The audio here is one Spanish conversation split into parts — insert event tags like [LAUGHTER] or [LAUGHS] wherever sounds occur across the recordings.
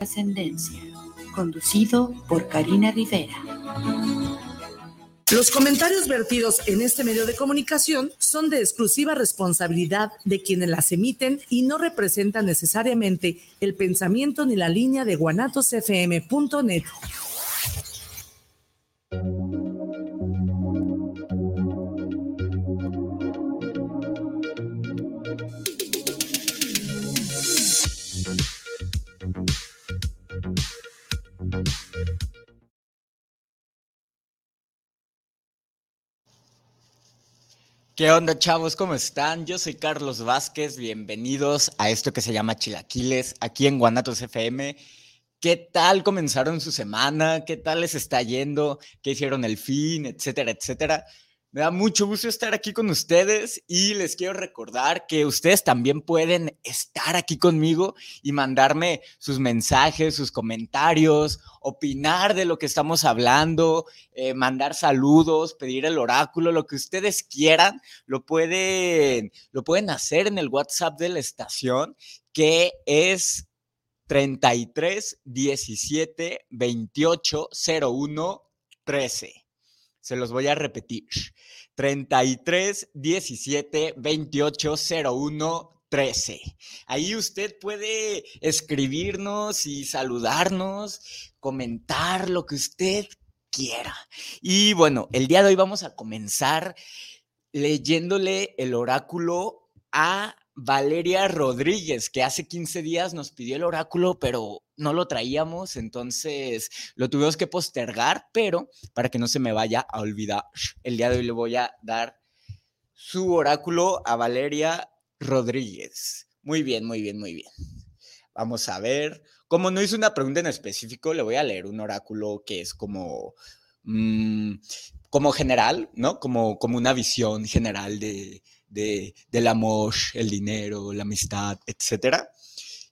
Ascendencia, conducido por Karina Rivera. Los comentarios vertidos en este medio de comunicación son de exclusiva responsabilidad de quienes las emiten y no representan necesariamente el pensamiento ni la línea de guanatosfm.net. ¿Qué onda, chavos? ¿Cómo están? Yo soy Carlos Vázquez. Bienvenidos a esto que se llama Chilaquiles, aquí en Guanatos FM. ¿Qué tal comenzaron su semana? ¿Qué tal les está yendo? ¿Qué hicieron el fin? Etcétera, etcétera. Me da mucho gusto estar aquí con ustedes y les quiero recordar que ustedes también pueden estar aquí conmigo y mandarme sus mensajes, sus comentarios, opinar de lo que estamos hablando, eh, mandar saludos, pedir el oráculo, lo que ustedes quieran, lo pueden, lo pueden hacer en el WhatsApp de la estación que es 33 17 28 01 13. Se los voy a repetir. 33 17 28 01 13. Ahí usted puede escribirnos y saludarnos, comentar lo que usted quiera. Y bueno, el día de hoy vamos a comenzar leyéndole el oráculo a Valeria Rodríguez, que hace 15 días nos pidió el oráculo, pero no lo traíamos, entonces lo tuvimos que postergar, pero para que no se me vaya a olvidar, el día de hoy le voy a dar su oráculo a Valeria Rodríguez. Muy bien, muy bien, muy bien. Vamos a ver. Como no hice una pregunta en específico, le voy a leer un oráculo que es como, mm, como general, ¿no? Como, como una visión general de, de, del amor, el dinero, la amistad, etcétera.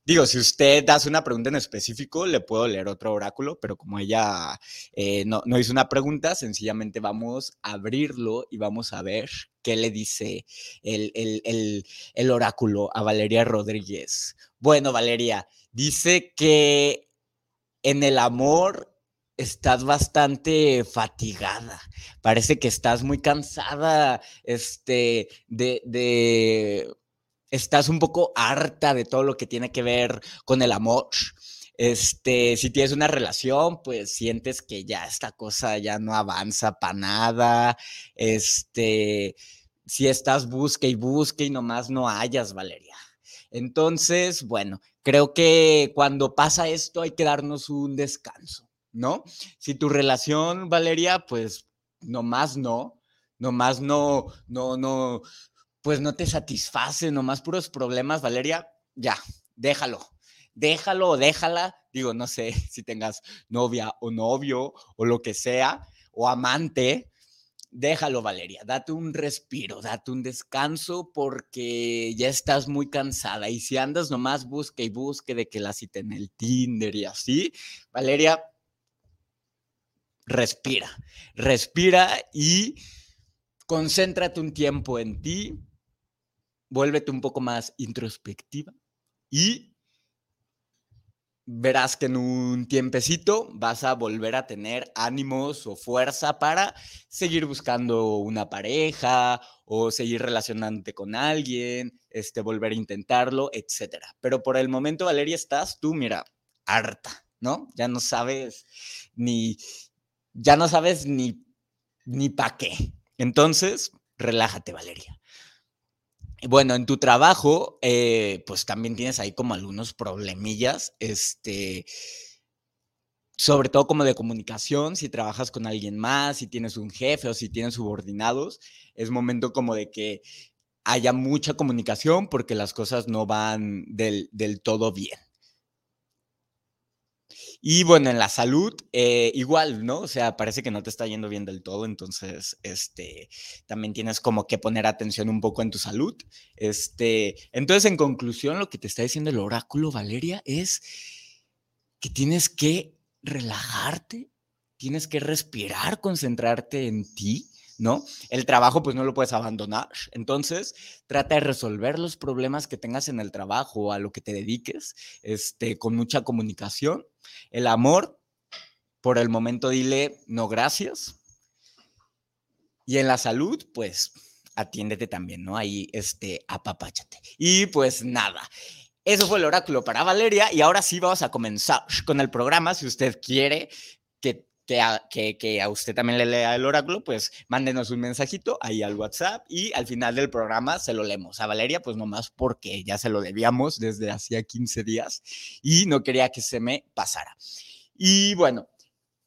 Digo, si usted hace una pregunta en específico, le puedo leer otro oráculo, pero como ella eh, no, no, hizo una pregunta, sencillamente vamos a abrirlo y vamos a ver qué le dice el, el, el, el oráculo a Valeria Rodríguez. Bueno, Valeria, dice que en el amor estás bastante fatigada. Parece que estás muy cansada, este, de, de, estás un poco harta de todo lo que tiene que ver con el amor. Este, si tienes una relación, pues sientes que ya esta cosa ya no avanza para nada. Este, si estás busque y busque y nomás no hayas, Valeria. Entonces, bueno, creo que cuando pasa esto hay que darnos un descanso ¿no? Si tu relación, Valeria, pues nomás no, nomás no, no, no, pues no te satisface, nomás puros problemas, Valeria, ya, déjalo, déjalo o déjala, digo, no sé [LAUGHS] si tengas novia o novio o lo que sea, o amante, déjalo, Valeria, date un respiro, date un descanso porque ya estás muy cansada. Y si andas nomás busque y busque de que la cita en el Tinder y así, Valeria, respira, respira y concéntrate un tiempo en ti, vuélvete un poco más introspectiva y verás que en un tiempecito vas a volver a tener ánimos o fuerza para seguir buscando una pareja o seguir relacionándote con alguien, este, volver a intentarlo, etcétera. Pero por el momento, Valeria, estás tú, mira, harta, ¿no? Ya no sabes ni, ya no sabes ni, ni para qué. Entonces, relájate, Valeria. Bueno, en tu trabajo, eh, pues también tienes ahí como algunos problemillas, este, sobre todo como de comunicación, si trabajas con alguien más, si tienes un jefe o si tienes subordinados, es momento como de que haya mucha comunicación porque las cosas no van del, del todo bien. Y bueno, en la salud, eh, igual, ¿no? O sea, parece que no te está yendo bien del todo, entonces, este, también tienes como que poner atención un poco en tu salud. Este, entonces, en conclusión, lo que te está diciendo el oráculo, Valeria, es que tienes que relajarte, tienes que respirar, concentrarte en ti, ¿no? El trabajo pues no lo puedes abandonar. Entonces, trata de resolver los problemas que tengas en el trabajo o a lo que te dediques, este, con mucha comunicación. El amor, por el momento dile no gracias. Y en la salud, pues atiéndete también, ¿no? Ahí, este, apapáchate. Y pues nada. Eso fue el oráculo para Valeria y ahora sí vamos a comenzar con el programa. Si usted quiere que que a, usted también le lea el oráculo, pues mándenos un mensajito ahí al WhatsApp y al final del programa se lo leemos. A Valeria, pues nomás porque ya se lo debíamos desde hacía 15 días y no quería que se me pasara. Y bueno,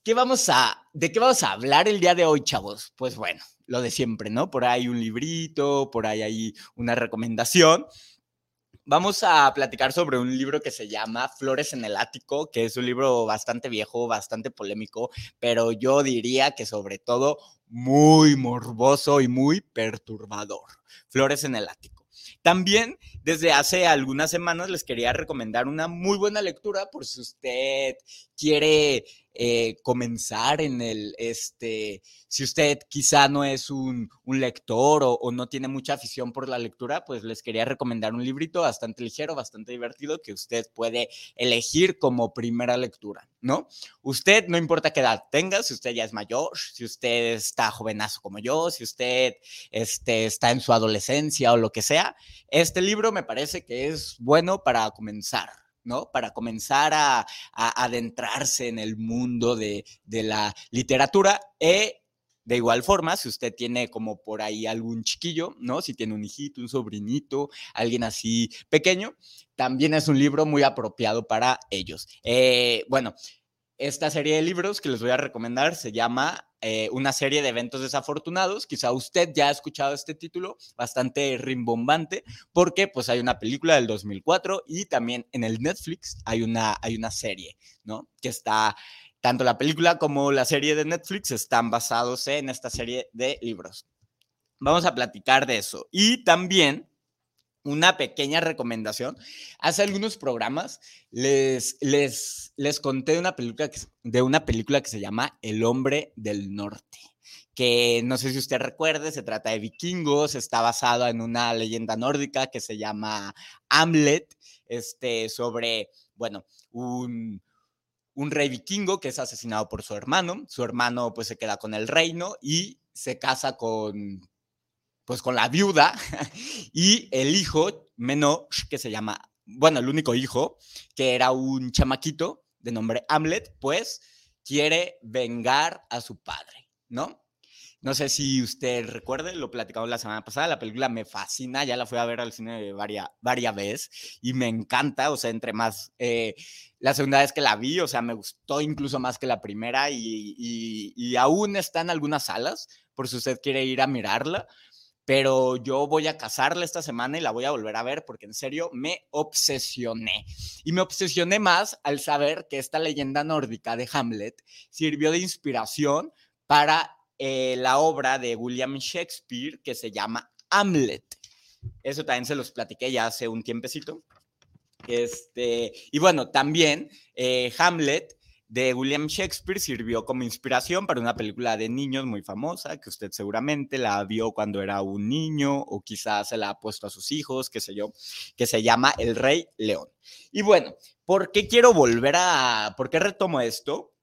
¿qué vamos a, ¿de qué vamos a hablar el día de hoy, chavos? Pues bueno, lo de siempre, ¿no? Por ahí un librito, por ahí hay una recomendación vamos a platicar sobre un libro que se llama Flores en el Ático, que es un libro bastante viejo, bastante polémico, pero yo diría que sobre todo muy morboso y muy perturbador. Flores en el Ático. También desde hace algunas semanas les quería recomendar una muy buena lectura por si usted quiere eh, comenzar en el, este, si usted quizá no es un, lector o, no tiene mucha afición por la lectura, pues les quería recomendar un librito bastante ligero, bastante divertido que usted puede elegir como primera lectura, ¿no? Usted, no importa qué edad tenga, si usted ya es mayor, si usted está jovenazo como yo, si usted este, está en su adolescencia o lo que sea, este libro me parece que es bueno para comenzar. ¿No? Para comenzar a, adentrarse en el mundo de, la literatura. E, de igual forma, si usted tiene como por ahí algún chiquillo, ¿no? Si tiene un hijito, un sobrinito, alguien así pequeño, también es un libro muy apropiado para ellos. Eh, bueno, esta serie de libros que les voy a recomendar se llama eh, Una serie de eventos desafortunados. Quizá usted ya ha escuchado este título, bastante rimbombante, porque pues hay una película del 2004 y también en el Netflix hay una, hay una serie, ¿no? Que está, tanto la película como la serie de Netflix están basados en esta serie de libros. Vamos a platicar de eso. Y también una pequeña recomendación. Hace algunos programas les, les, les conté de una, película que, de una película que se llama El hombre del norte, que no sé si usted recuerde, se trata de vikingos, está basada en una leyenda nórdica que se llama Hamlet, este, sobre, bueno, un, un rey vikingo que es asesinado por su hermano, su hermano pues se queda con el reino y se casa con, pues con la viuda [LAUGHS] y el hijo menor que se llama, bueno, el único hijo, que era un chamaquito de nombre Hamlet, pues quiere vengar a su padre, ¿no? No sé si usted recuerde, lo platicamos la semana pasada, la película me fascina, ya la fui a ver al cine varias, varias veces y me encanta, o sea, entre más, eh, la segunda vez que la vi, o sea, me gustó incluso más que la primera y, aún está en algunas salas, por si usted quiere ir a mirarla, pero yo voy a casarla esta semana y la voy a volver a ver porque en serio me obsesioné. Y me obsesioné más al saber que esta leyenda nórdica de Hamlet sirvió de inspiración para eh, la obra de William Shakespeare que se llama Hamlet. Eso también se los platiqué ya hace un tiempecito. Este, y bueno, también eh, Hamlet de William Shakespeare sirvió como inspiración para una película de niños muy famosa, que usted seguramente la vio cuando era un niño o quizás se la ha puesto a sus hijos, qué sé yo, que se llama El Rey León. Y bueno, ¿por qué quiero volver a, por qué retomo esto?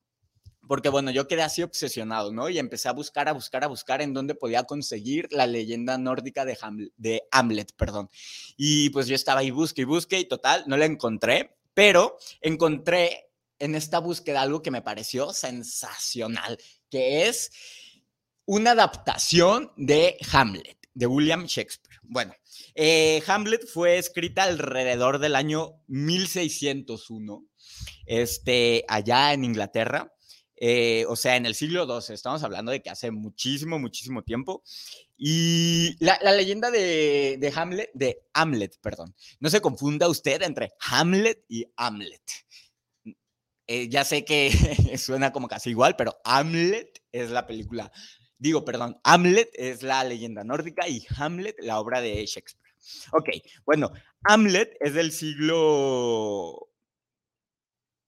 Porque bueno, yo quedé así obsesionado, ¿no? Y empecé a buscar, a buscar, a buscar en dónde podía conseguir la leyenda nórdica de Hamlet, perdón. Y pues yo estaba ahí, busque y busque y total, no la encontré, pero encontré en esta búsqueda algo que me pareció sensacional, que es una adaptación de Hamlet, de William Shakespeare. Bueno, eh, Hamlet fue escrita alrededor del año 1601, este, allá en Inglaterra. Eh, o sea, en el siglo XII, estamos hablando de que hace muchísimo, muchísimo tiempo. Y la, leyenda de, de, Hamlet, de Hamlet, perdón, no se confunda usted entre Hamlet y Hamlet. Eh, ya sé que [LAUGHS] suena como casi igual, pero Hamlet es la película, digo, perdón, Hamlet es la leyenda nórdica y Hamlet la obra de Shakespeare. Ok, bueno, Hamlet es del siglo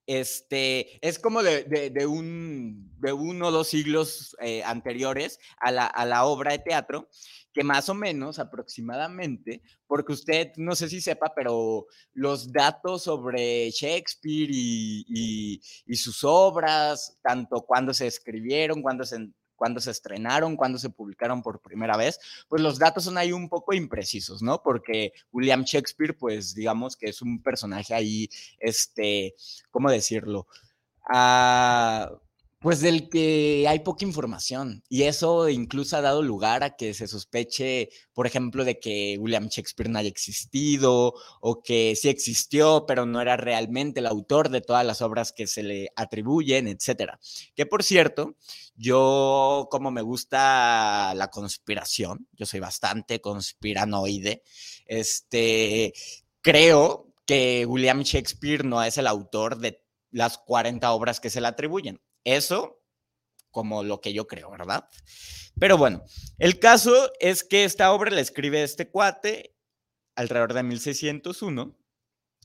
Este, es como de, un, de uno o dos siglos eh, anteriores a la, a la obra de teatro, que más o menos aproximadamente, porque usted no sé si sepa, pero los datos sobre Shakespeare y, sus obras, tanto cuando se escribieron, cuando se, cuando se estrenaron, cuando se publicaron por primera vez, pues los datos son ahí un poco imprecisos, ¿no? Porque William Shakespeare, pues digamos que es un personaje ahí, este, ¿cómo decirlo? Ah, pues del que hay poca información y eso incluso ha dado lugar a que se sospeche, por ejemplo, de que William Shakespeare no haya existido o que sí existió, pero no era realmente el autor de todas las obras que se le atribuyen, etcétera. Que por cierto, yo como me gusta la conspiración, yo soy bastante conspiranoide, este, creo que William Shakespeare no es el autor de las 40 obras que se le atribuyen. Eso como lo que yo creo, ¿verdad? Pero bueno, el caso es que esta obra la escribe este cuate alrededor de 1601.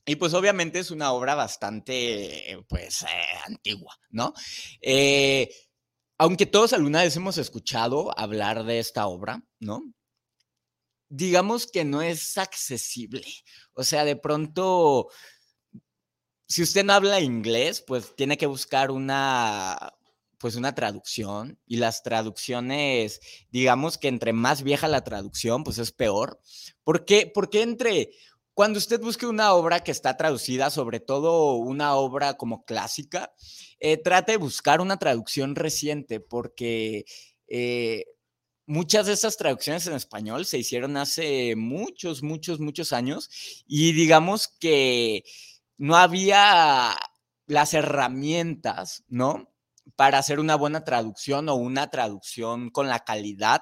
Y pues obviamente es una obra bastante, pues, eh, antigua, ¿no? Eh, aunque todos alguna vez hemos escuchado hablar de esta obra, ¿no? Digamos que no es accesible. O sea, de pronto si usted no habla inglés, pues tiene que buscar una, pues una traducción y las traducciones, digamos que entre más vieja la traducción, pues es peor. ¿Por qué? Porque entre, cuando usted busque una obra que está traducida, sobre todo una obra como clásica, eh, trate de buscar una traducción reciente porque... Eh, muchas de esas traducciones en español se hicieron hace muchos, muchos, muchos años y digamos que no había las herramientas, ¿no? Para hacer una buena traducción o una traducción con la calidad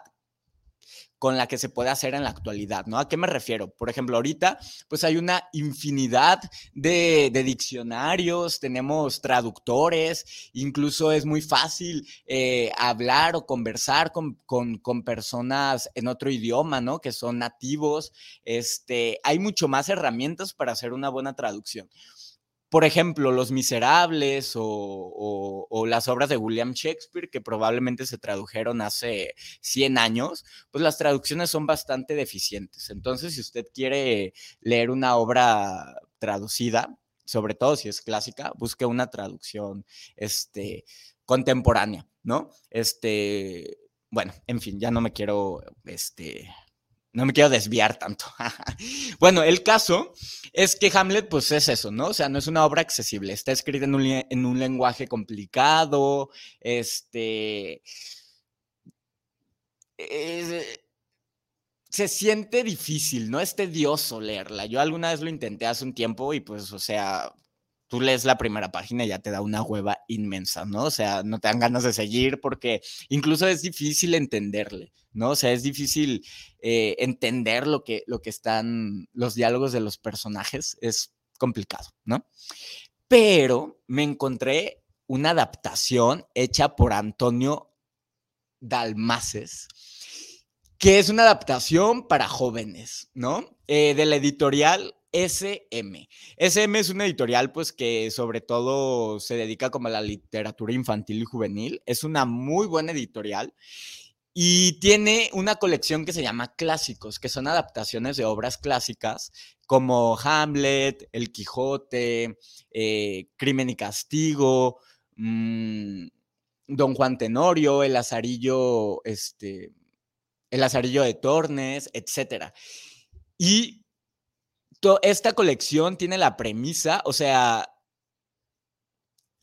con la que se puede hacer en la actualidad, ¿no? ¿A qué me refiero? Por ejemplo, ahorita, pues hay una infinidad de, diccionarios, tenemos traductores, incluso es muy fácil eh, hablar o conversar con, con, personas en otro idioma, ¿no? Que son nativos. Este, hay mucho más herramientas para hacer una buena traducción por ejemplo, Los Miserables o, las obras de William Shakespeare, que probablemente se tradujeron hace 100 años, pues las traducciones son bastante deficientes. Entonces, si usted quiere leer una obra traducida, sobre todo si es clásica, busque una traducción este, contemporánea, ¿no? Este, bueno, en fin, ya no me quiero este, no me quiero desviar tanto. [LAUGHS] bueno, el caso es que Hamlet, pues es eso, ¿no? O sea, no es una obra accesible. Está escrita en un, lenguaje complicado, este... se siente difícil, ¿no? Es tedioso leerla. Yo alguna vez lo intenté hace un tiempo y pues, o sea, tú lees la primera página y ya te da una hueva inmensa, ¿no? O sea, no te dan ganas de seguir porque incluso es difícil entenderle, ¿no? O sea, es difícil eh, entender lo que, lo que están los diálogos de los personajes, es complicado, ¿no? Pero me encontré una adaptación hecha por Antonio Dalmaces, que es una adaptación para jóvenes, ¿no? Eh, de la editorial SM. SM es una editorial pues que sobre todo se dedica como a la literatura infantil y juvenil. Es una muy buena editorial y tiene una colección que se llama Clásicos, que son adaptaciones de obras clásicas como Hamlet, El Quijote, eh, Crimen y Castigo, mm, Don Juan Tenorio, El Azarillo, este, El Lazarillo de Tornes, etc. Y esta colección tiene la premisa, o sea,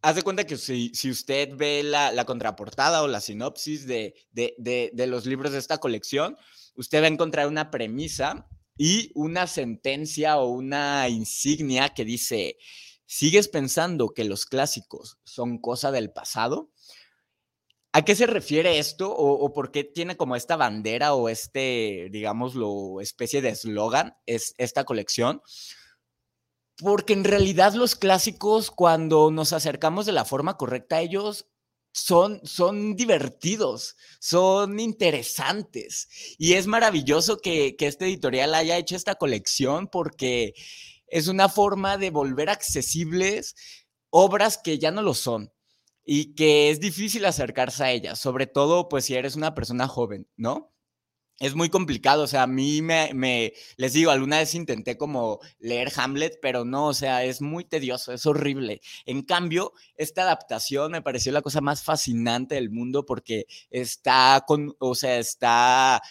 haz de cuenta que si, usted ve la, contraportada o la sinopsis de, de, los libros de esta colección, usted va a encontrar una premisa y una sentencia o una insignia que dice, ¿sigues pensando que los clásicos son cosa del pasado? ¿A qué se refiere esto o, por qué tiene como esta bandera o este, digámoslo, especie de eslogan es esta colección? Porque en realidad los clásicos, cuando nos acercamos de la forma correcta a ellos, son, son divertidos, son interesantes. Y es maravilloso que, que este editorial haya hecho esta colección porque es una forma de volver accesibles obras que ya no lo son y que es difícil acercarse a ellas, sobre todo pues si eres una persona joven, ¿no? Es muy complicado, o sea, a mí me, les digo, alguna vez intenté como leer Hamlet, pero no, o sea, es muy tedioso, es horrible. En cambio, esta adaptación me pareció la cosa más fascinante del mundo porque está con, o sea, está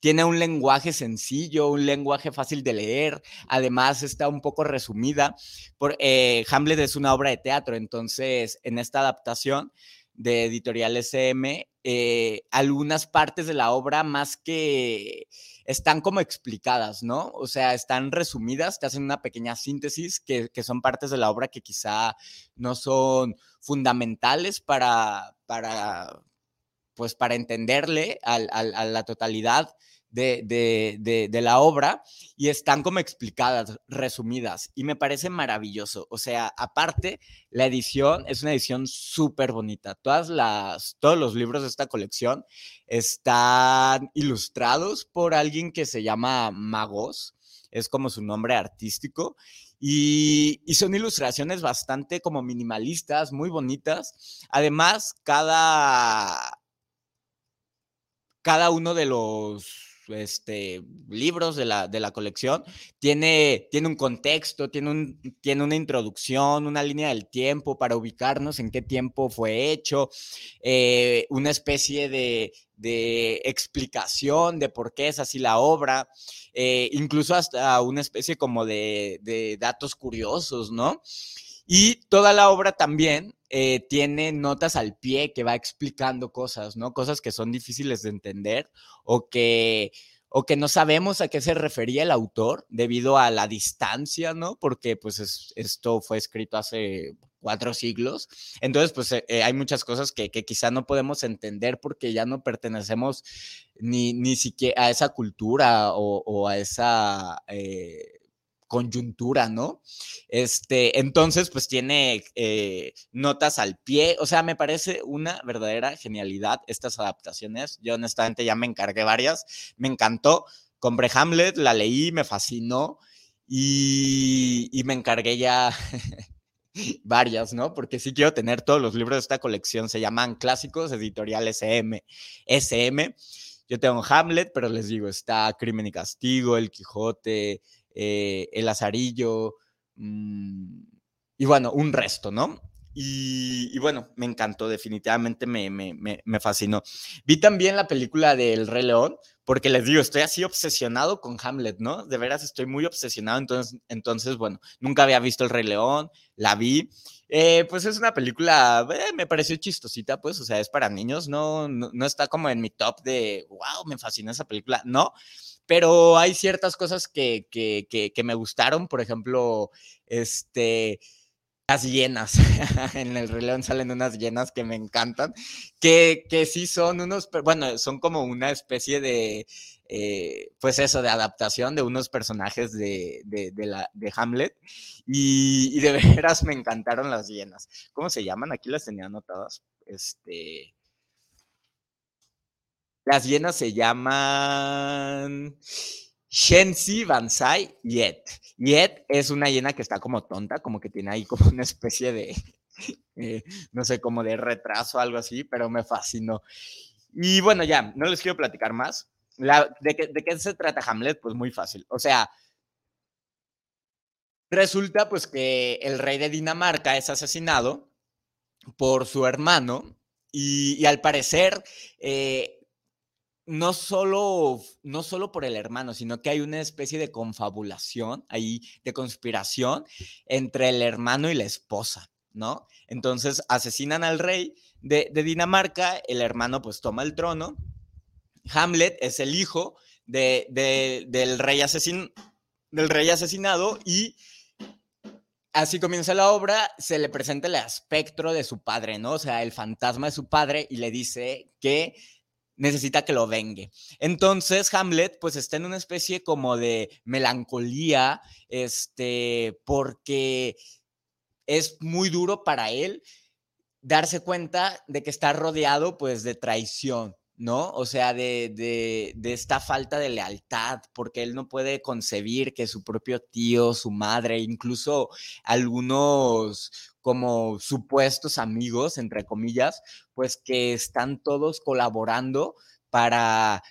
tiene un lenguaje sencillo, un lenguaje fácil de leer, además está un poco resumida. Por, eh, Hamlet es una obra de teatro, entonces en esta adaptación de Editorial SM, eh, algunas partes de la obra más que están como explicadas, ¿no? O sea, están resumidas, te hacen una pequeña síntesis que, son partes de la obra que quizá no son fundamentales para, para pues para entenderle a la totalidad de, la obra y están como explicadas, resumidas, y me parece maravilloso. O sea, aparte, la edición es una edición súper bonita. Todas las, todos los libros de esta colección están ilustrados por alguien que se llama Magos, es como su nombre artístico. Y, y, son ilustraciones bastante como minimalistas, muy bonitas. Además, cada, cada uno de los este, libros de la, de la colección, tiene, tiene un contexto, tiene, un, tiene una introducción, una línea del tiempo para ubicarnos en qué tiempo fue hecho, eh, una especie de, de, explicación de por qué es así la obra, eh, incluso hasta una especie como de, de datos curiosos, ¿no? Y toda la obra también eh, tiene notas al pie que va explicando cosas, ¿no? Cosas que son difíciles de entender o que, o que no sabemos a qué se refería el autor debido a la distancia, ¿no? Porque pues esto fue escrito hace cuatro siglos. Entonces, pues eh, eh, hay muchas cosas que, que, quizá no podemos entender porque ya no pertenecemos ni, ni siquiera a esa cultura o, o a esa coyuntura, ¿no? Este, entonces, pues tiene eh, notas al pie, o sea, me parece una verdadera genialidad estas adaptaciones. Yo honestamente ya me encargué varias, me encantó, compré Hamlet, la leí, me fascinó y, y me encargué ya [LAUGHS] varias, ¿no? Porque sí quiero tener todos los libros de esta colección, se llaman Clásicos Editorial SM. SM. Yo tengo Hamlet, pero les digo, está Crimen y Castigo, El Quijote, eh, el azarillo, mm, y bueno, un resto, ¿no? Y, bueno, me encantó, definitivamente me, me, fascinó. Vi también la película del Rey León, porque les digo, estoy así obsesionado con Hamlet, ¿no? De veras estoy muy obsesionado, entonces, entonces bueno, nunca había visto el Rey León, la vi. Eh, pues es una película, eh, me pareció chistosita, pues, o sea, es para niños, no, no, no está como en mi top de, wow, me fascina esa película, no pero hay ciertas cosas que, que, que, me gustaron, por ejemplo, este, las llenas. [LAUGHS] en el Rey salen unas llenas que me encantan, que, que sí son unos, bueno, son como una especie de, eh, pues eso, de adaptación de unos personajes de, de, de Hamlet. Y, y, de veras me encantaron las llenas. ¿Cómo se llaman? Aquí las tenía anotadas. Este. Las hienas se llaman Shenzi Bansai Yet. Yet es una hiena que está como tonta, como que tiene ahí como una especie de, eh, no sé, como de retraso o algo así, pero me fascinó. Y bueno, ya, no les quiero platicar más. de, qué, ¿De qué se trata Hamlet? Pues muy fácil. O sea, resulta pues que el rey de Dinamarca es asesinado por su hermano y, al parecer eh, no solo, no solo por el hermano, sino que hay una especie de confabulación ahí, de conspiración entre el hermano y la esposa, ¿no? Entonces asesinan al rey de, Dinamarca, el hermano pues toma el trono, Hamlet es el hijo de, del, rey asesin, del rey asesinado y así comienza la obra, se le presenta el espectro de su padre, ¿no? O sea, el fantasma de su padre y le dice que necesita que lo vengue. Entonces Hamlet pues está en una especie como de melancolía, este, porque es muy duro para él darse cuenta de que está rodeado pues de traición, ¿no? O sea, de, de, esta falta de lealtad, porque él no puede concebir que su propio tío, su madre, incluso algunos como supuestos amigos, entre comillas, pues que están todos colaborando para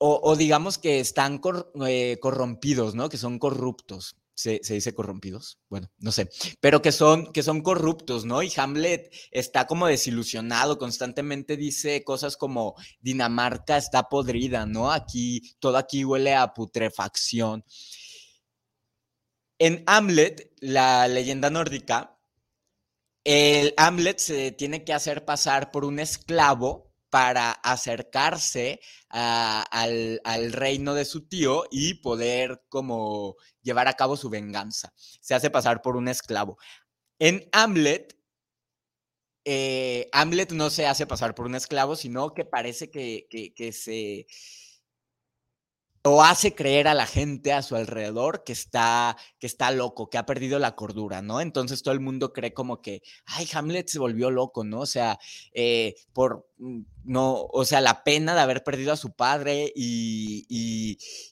o, digamos que están eh, corrompidos, ¿no? Que son corruptos. Se, dice corrompidos, bueno, no sé, pero que son, que son corruptos, ¿no? Y Hamlet está como desilusionado, constantemente dice cosas como Dinamarca está podrida, ¿no? Aquí, todo aquí huele a putrefacción. En Hamlet, la leyenda nórdica, el Hamlet se tiene que hacer pasar por un esclavo para acercarse al, reino de su tío y poder como llevar a cabo su venganza. Se hace pasar por un esclavo. En Hamlet, eh, Hamlet no se hace pasar por un esclavo, sino que parece que, que se hace creer a la gente a su alrededor que está, que está loco, que ha perdido la cordura, ¿no? Entonces todo el mundo cree como que, ay, Hamlet se volvió loco, ¿no? O sea, eh, por, mm, no, o sea, la pena de haber perdido a su padre y,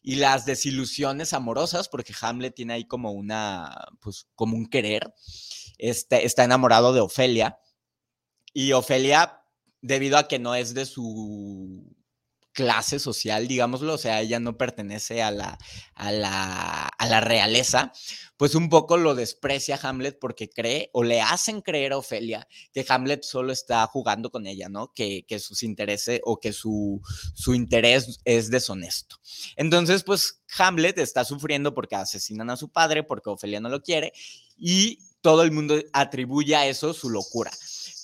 y, las desilusiones amorosas, porque Hamlet tiene ahí como una, pues, como un querer, este, está enamorado de Ofelia y Ofelia, debido a que no es de su clase social, digámoslo, o sea, ella no pertenece a la, a la, a la realeza, pues un poco lo desprecia Hamlet porque cree o le hacen creer a Ofelia que Hamlet solo está jugando con ella, ¿no? Que, que sus intereses o que su, su interés es deshonesto. Entonces, pues Hamlet está sufriendo porque asesinan a su padre, porque Ofelia no lo quiere y todo el mundo atribuye a eso su locura.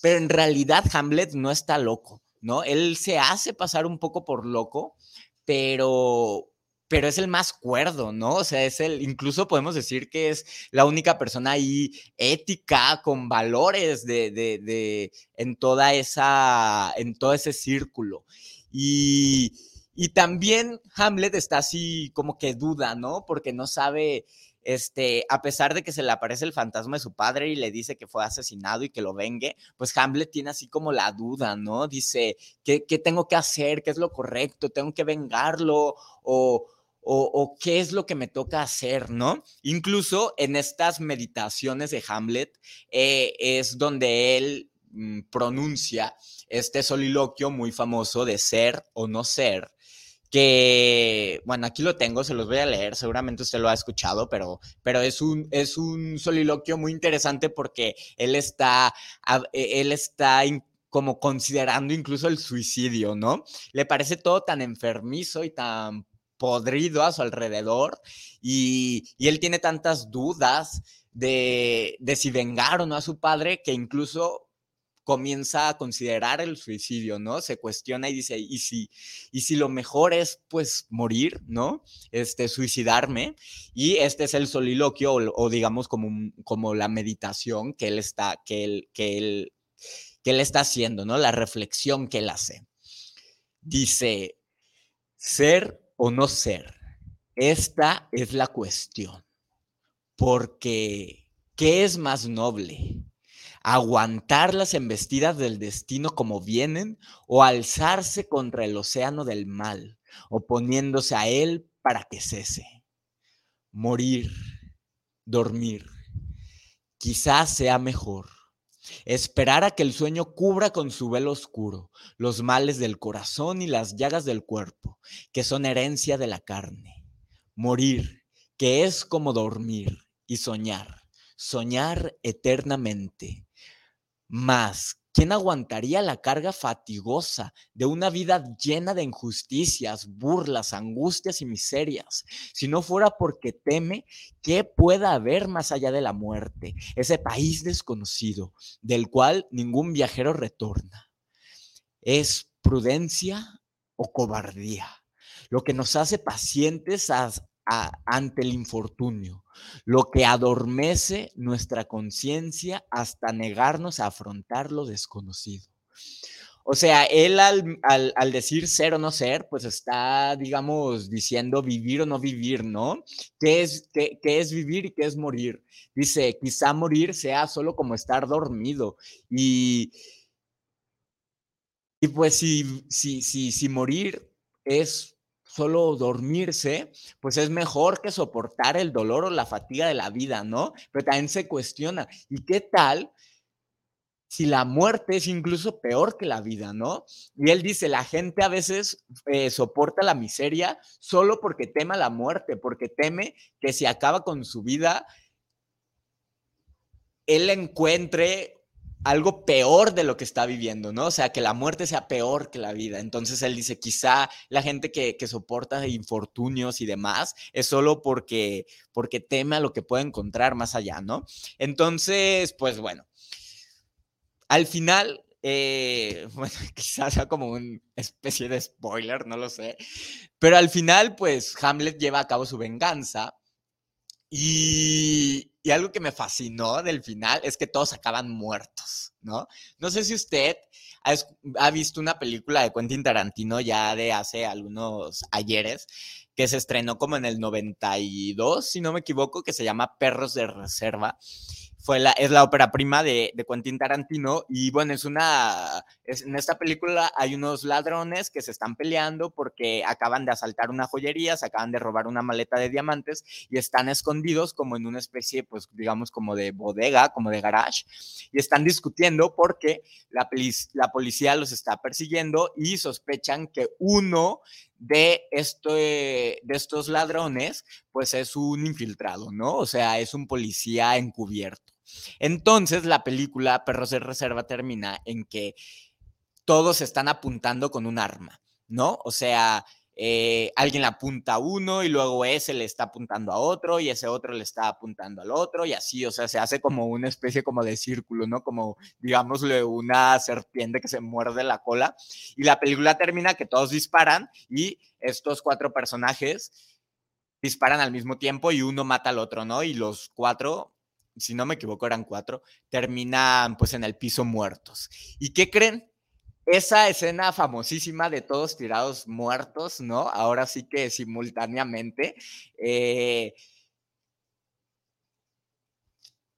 Pero en realidad Hamlet no está loco. ¿No? Él se hace pasar un poco por loco, pero pero es el más cuerdo, ¿no? O sea, es el, incluso podemos decir que es la única persona ahí ética, con valores de, de, de en toda esa, en todo ese círculo. Y, y también Hamlet está así como que duda, ¿no? Porque no sabe, este, a pesar de que se le aparece el fantasma de su padre y le dice que fue asesinado y que lo vengue, pues Hamlet tiene así como la duda, ¿no? Dice, ¿qué, qué tengo que hacer? ¿Qué es lo correcto? ¿Tengo que vengarlo? O, o, qué es lo que me toca hacer, ¿no? Incluso en estas meditaciones de Hamlet eh, es donde él mm, pronuncia este soliloquio muy famoso de ser o no ser, que, bueno, aquí lo tengo, se los voy a leer, seguramente usted lo ha escuchado, pero, pero es, un, es un soliloquio muy interesante porque él está, e, él está como considerando incluso el suicidio, ¿no? Le parece todo tan enfermizo y tan podrido a su alrededor y, y él tiene tantas dudas de, de si vengar o no a su padre que incluso comienza a considerar el suicidio, ¿no? Se cuestiona y dice, ¿y si, y si lo mejor es pues morir, ¿no? Este, suicidarme. Y este es el soliloquio o, digamos como, como la meditación que él está, que él, que él, que él está haciendo, ¿no? La reflexión que él hace. Dice, ser o no ser, esta es la cuestión, porque ¿qué es más noble? Aguantar las embestidas del destino como vienen o alzarse contra el océano del mal, oponiéndose a él para que cese. Morir, dormir, quizás sea mejor. Esperar a que el sueño cubra con su velo oscuro los males del corazón y las llagas del cuerpo, que son herencia de la carne. Morir, que es como dormir y soñar, soñar eternamente, más, ¿quién aguantaría la carga fatigosa de una vida llena de injusticias, burlas, angustias y miserias, si no fuera porque teme que pueda haber más allá de la muerte, ese país desconocido del cual ningún viajero retorna? ¿Es prudencia o cobardía? Lo que nos hace pacientes ante el infortunio, lo que adormece nuestra conciencia hasta negarnos a afrontar lo desconocido. O sea, él al, decir ser o no ser, pues está, digamos, diciendo vivir o no vivir, ¿no? ¿Qué es, qué, qué es vivir y qué es morir? Dice, quizá morir sea solo como estar dormido y, Y pues si, si, si, si morir es solo dormirse, pues es mejor que soportar el dolor o la fatiga de la vida, ¿no? Pero también se cuestiona, ¿y qué tal si la muerte es incluso peor que la vida, ¿no? Y él dice, la gente a veces eh, soporta la miseria solo porque teme la muerte, porque teme que si acaba con su vida, él encuentre algo peor de lo que está viviendo, ¿no? O sea, que la muerte sea peor que la vida. Entonces él dice, quizá la gente que, soporta infortunios y demás es solo porque, porque teme a lo que puede encontrar más allá, ¿no? Entonces, pues bueno, al final, eh, [LAUGHS] bueno, quizás sea como una especie de spoiler, no lo sé, pero al final, pues Hamlet lleva a cabo su venganza y, algo que me fascinó del final es que todos acaban muertos, ¿no? No sé si usted ha, visto una película de Quentin Tarantino ya de hace algunos ayeres, que se estrenó como en el 92, si no me equivoco, que se llama Perros de Reserva fue la, es la ópera prima de, Quentin Tarantino y bueno, es una, en esta película hay unos ladrones que se están peleando porque acaban de asaltar una joyería, se acaban de robar una maleta de diamantes y están escondidos como en una especie, pues digamos como de bodega, como de garage y están discutiendo porque la, la policía los está persiguiendo y sospechan que uno de, esto, de estos ladrones, pues es un infiltrado, ¿no? O sea, es un policía encubierto. Entonces la película Perros de Reserva termina en que todos están apuntando con un arma, ¿no? O sea, eh, alguien apunta a uno y luego ese le está apuntando a otro y ese otro le está apuntando al otro y así, o sea, se hace como una especie como de círculo, ¿no? Como, digámosle, una serpiente que se muerde la cola y la película termina que todos disparan y estos cuatro personajes disparan al mismo tiempo y uno mata al otro, ¿no? Y los cuatro si no me equivoco, eran cuatro, terminan pues en el piso muertos. ¿Y qué creen? Esa escena famosísima de todos tirados muertos, ¿no? Ahora sí que simultáneamente. Eh,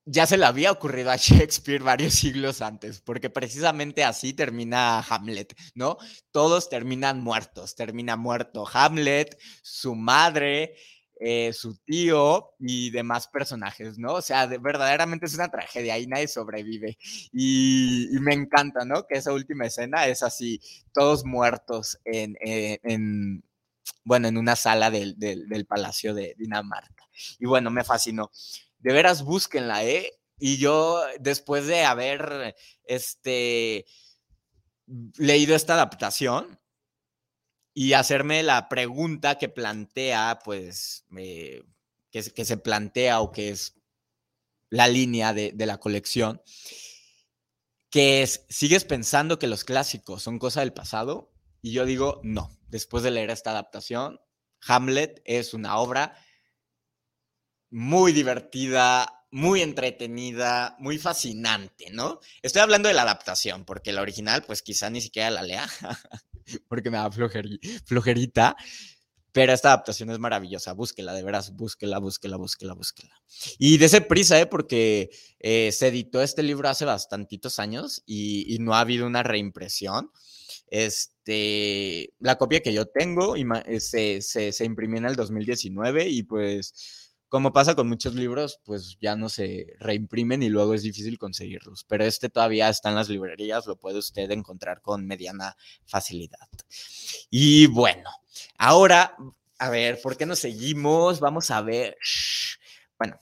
ya se le había ocurrido a [LAUGHS] Shakespeare varios siglos antes, porque precisamente así termina Hamlet, ¿no? Todos terminan muertos, termina muerto Hamlet, su madre, eh, su tío y demás personajes, ¿no? O sea, verdaderamente es una tragedia y nadie sobrevive. Y, me encanta, ¿no? Que esa última escena es así, todos muertos en, eh, bueno, en una sala del, del, Palacio de Dinamarca. Y bueno, me fascinó. De veras, búsquenla, ¿eh? Y yo, después de haber, este, leído esta adaptación, y hacerme la pregunta que plantea, pues, que, que, se plantea o que es la línea de, de la colección, que es, ¿sigues pensando que los clásicos son cosa del pasado? Y yo digo, no, después de leer esta adaptación, Hamlet es una obra muy divertida, muy entretenida, muy fascinante, ¿no? Estoy hablando de la adaptación, porque la original, pues quizá ni siquiera la lea. [LAUGHS] porque me da flojerita. Pero esta adaptación es maravillosa. Búsquela, de veras, búsquela, búsquela, búsquela, búsquela. Y de ese prisa, ¿eh? porque eh, se editó este libro hace bastantitos años y, no ha habido una reimpresión. Este, la copia que yo tengo eh, se, se, se imprimió en el 2019 y pues como pasa con muchos libros, pues ya no se reimprimen y luego es difícil conseguirlos. Pero este todavía está en las librerías, lo puede usted encontrar con mediana facilidad. Y bueno, ahora, a ver, ¿por qué nos seguimos? Vamos a ver. Bueno,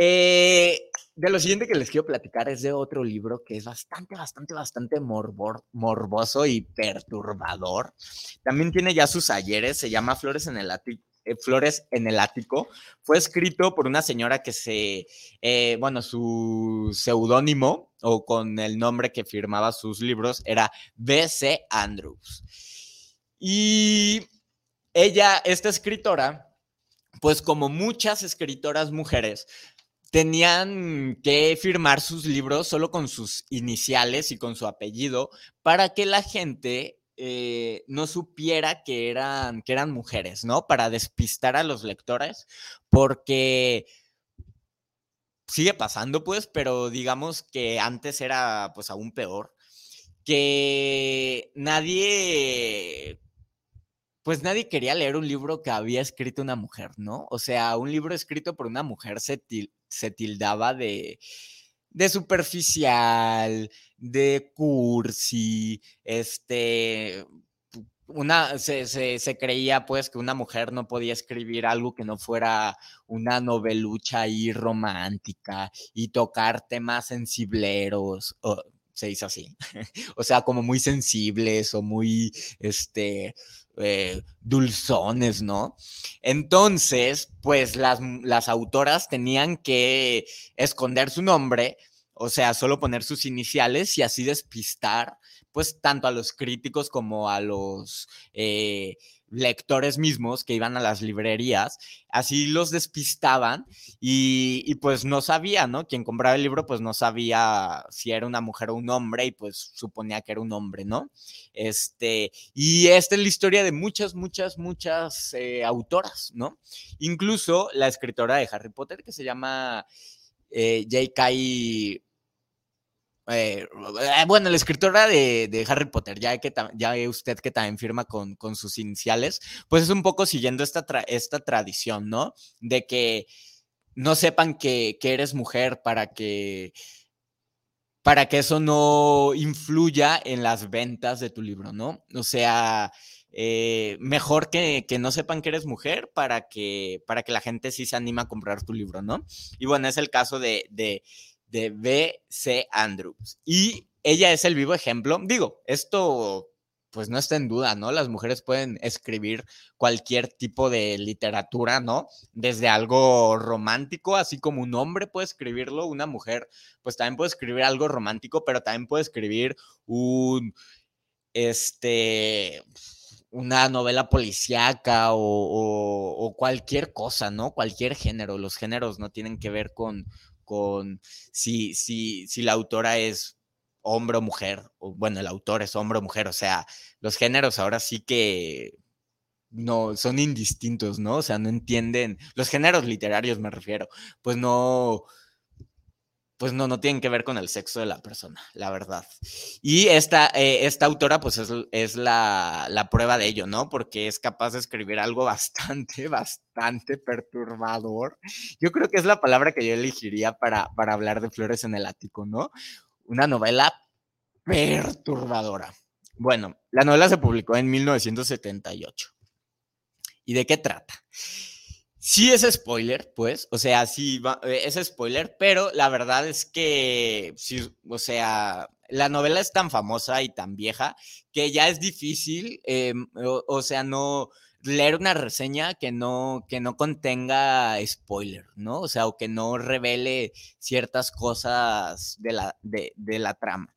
eh, de lo siguiente que les quiero platicar es de otro libro que es bastante, bastante, bastante morboso y perturbador. También tiene ya sus ayeres, se llama Flores en el Ático Flores en el Ático, fue escrito por una señora que se, eh, bueno, su seudónimo o con el nombre que firmaba sus libros era B.C. Andrews. Y ella, esta escritora, pues como muchas escritoras mujeres, tenían que firmar sus libros solo con sus iniciales y con su apellido para que la gente eh, no supiera que eran, que eran mujeres, ¿no? Para despistar a los lectores, porque sigue pasando, pues, pero digamos que antes era, pues, aún peor. que nadie, pues nadie quería leer un libro que había escrito una mujer, ¿no? O sea, un libro escrito por una mujer se, se tildaba de, de superficial, de cursi, este, una, se, se, creía pues que una mujer no podía escribir algo que no fuera una novelucha y romántica y tocar temas sensibleros, o, se dice así, [LAUGHS] o sea, como muy sensibles o muy, este, eh, dulzones, ¿no? Entonces, pues las, las autoras tenían que esconder su nombre, o sea, solo poner sus iniciales y así despistar pues tanto a los críticos como a los eh, lectores mismos que iban a las librerías, así los despistaban y, pues no sabía, ¿no? Quien compraba el libro pues no sabía si era una mujer o un hombre y pues suponía que era un hombre, ¿no? Este, y esta es la historia de muchas, muchas, muchas eh, autoras, ¿no? Incluso la escritora de Harry Potter que se llama eh, J.K. Eh, eh, bueno, la escritora de, Harry Potter, ya que ya usted que también firma con, sus iniciales, pues es un poco siguiendo esta, esta tradición, ¿no? De que no sepan que, eres mujer para que para que eso no influya en las ventas de tu libro, ¿no? O sea, eh, mejor que, no sepan que eres mujer para que, para que la gente sí se anima a comprar tu libro, ¿no? Y bueno, es el caso de, de B.C. Andrews. Y ella es el vivo ejemplo. Digo, esto pues no está en duda, ¿no? Las mujeres pueden escribir cualquier tipo de literatura, ¿no? Desde algo romántico, así como un hombre puede escribirlo, una mujer pues también puede escribir algo romántico, pero también puede escribir un, este, una novela policíaca o, cualquier cosa, ¿no? Cualquier género. Los géneros no tienen que ver con, con si, si, si la autora es hombre o mujer, o bueno, el autor es hombre o mujer, o sea, los géneros ahora sí que no son indistintos, ¿no? O sea, no entienden, los géneros literarios me refiero, pues no, pues no, no tienen que ver con el sexo de la persona, la verdad. Y esta, eh, esta autora, pues es, la, prueba de ello, ¿no? Porque es capaz de escribir algo [LAUGHS] bastante, bastante perturbador. Yo creo que es la palabra que yo elegiría para, para hablar de Flores en el Ático, ¿no? Una novela perturbadora. Bueno, la novela se publicó en 1978. ¿Y de qué trata? Sí es spoiler, pues, o sea, sí eh, es spoiler, pero la verdad es que, sí, o sea, la novela es tan famosa y tan vieja que ya es difícil, em, o, sea, no leer una reseña que no, que no contenga spoiler, ¿no? O sea, o que no revele ciertas cosas de la, de la trama.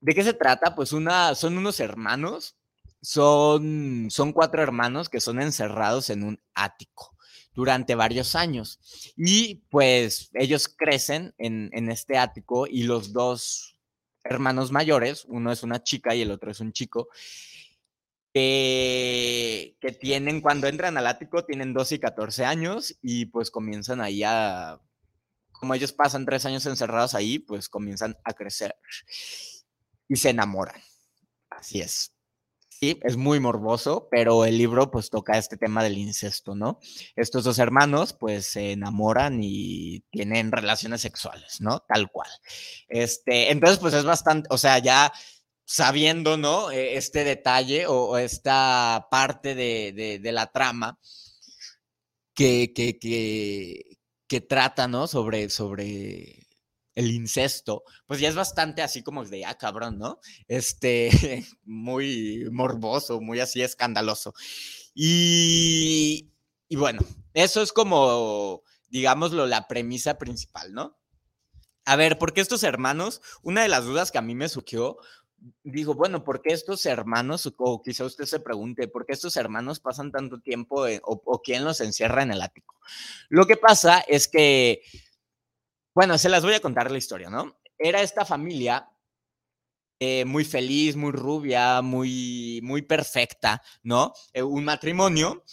¿De qué se trata? Pues una, son unos hermanos son, son cuatro hermanos que son encerrados en un ático durante varios años. Y pues ellos crecen en, este ático y los dos hermanos mayores, uno es una chica y el otro es un chico, que, que tienen, cuando entran al ático, tienen 12 y 14 años y pues comienzan ahí a, como ellos pasan tres años encerrados ahí, pues comienzan a crecer y se enamoran. Así es. Sí, es muy morboso, pero el libro pues toca este tema del incesto, ¿no? Estos dos hermanos pues se enamoran y tienen relaciones sexuales, ¿no? Tal cual. Este, entonces pues es bastante, o sea, ya sabiendo, ¿no? E, este detalle o, esta parte de, la trama que, que, que, que trata, ¿no? Sobre, sobre el incesto, pues ya es bastante así como de, ah, cabrón, ¿no? Este, [LAUGHS] muy morboso, muy así escandaloso. Y, y bueno, eso es como, digámoslo, la premisa principal, ¿no? A ver, ¿por qué estos hermanos? Una de las dudas que a mí me surgió, digo, bueno, ¿por qué estos hermanos, o quizá usted se pregunte, ¿por qué estos hermanos pasan tanto tiempo o, o quién los encierra en el ático? Lo que pasa es que bueno, se las voy a contar la historia, ¿no? Era esta familia eh, muy feliz, muy rubia, muy, muy perfecta, ¿no? Eh, un matrimonio,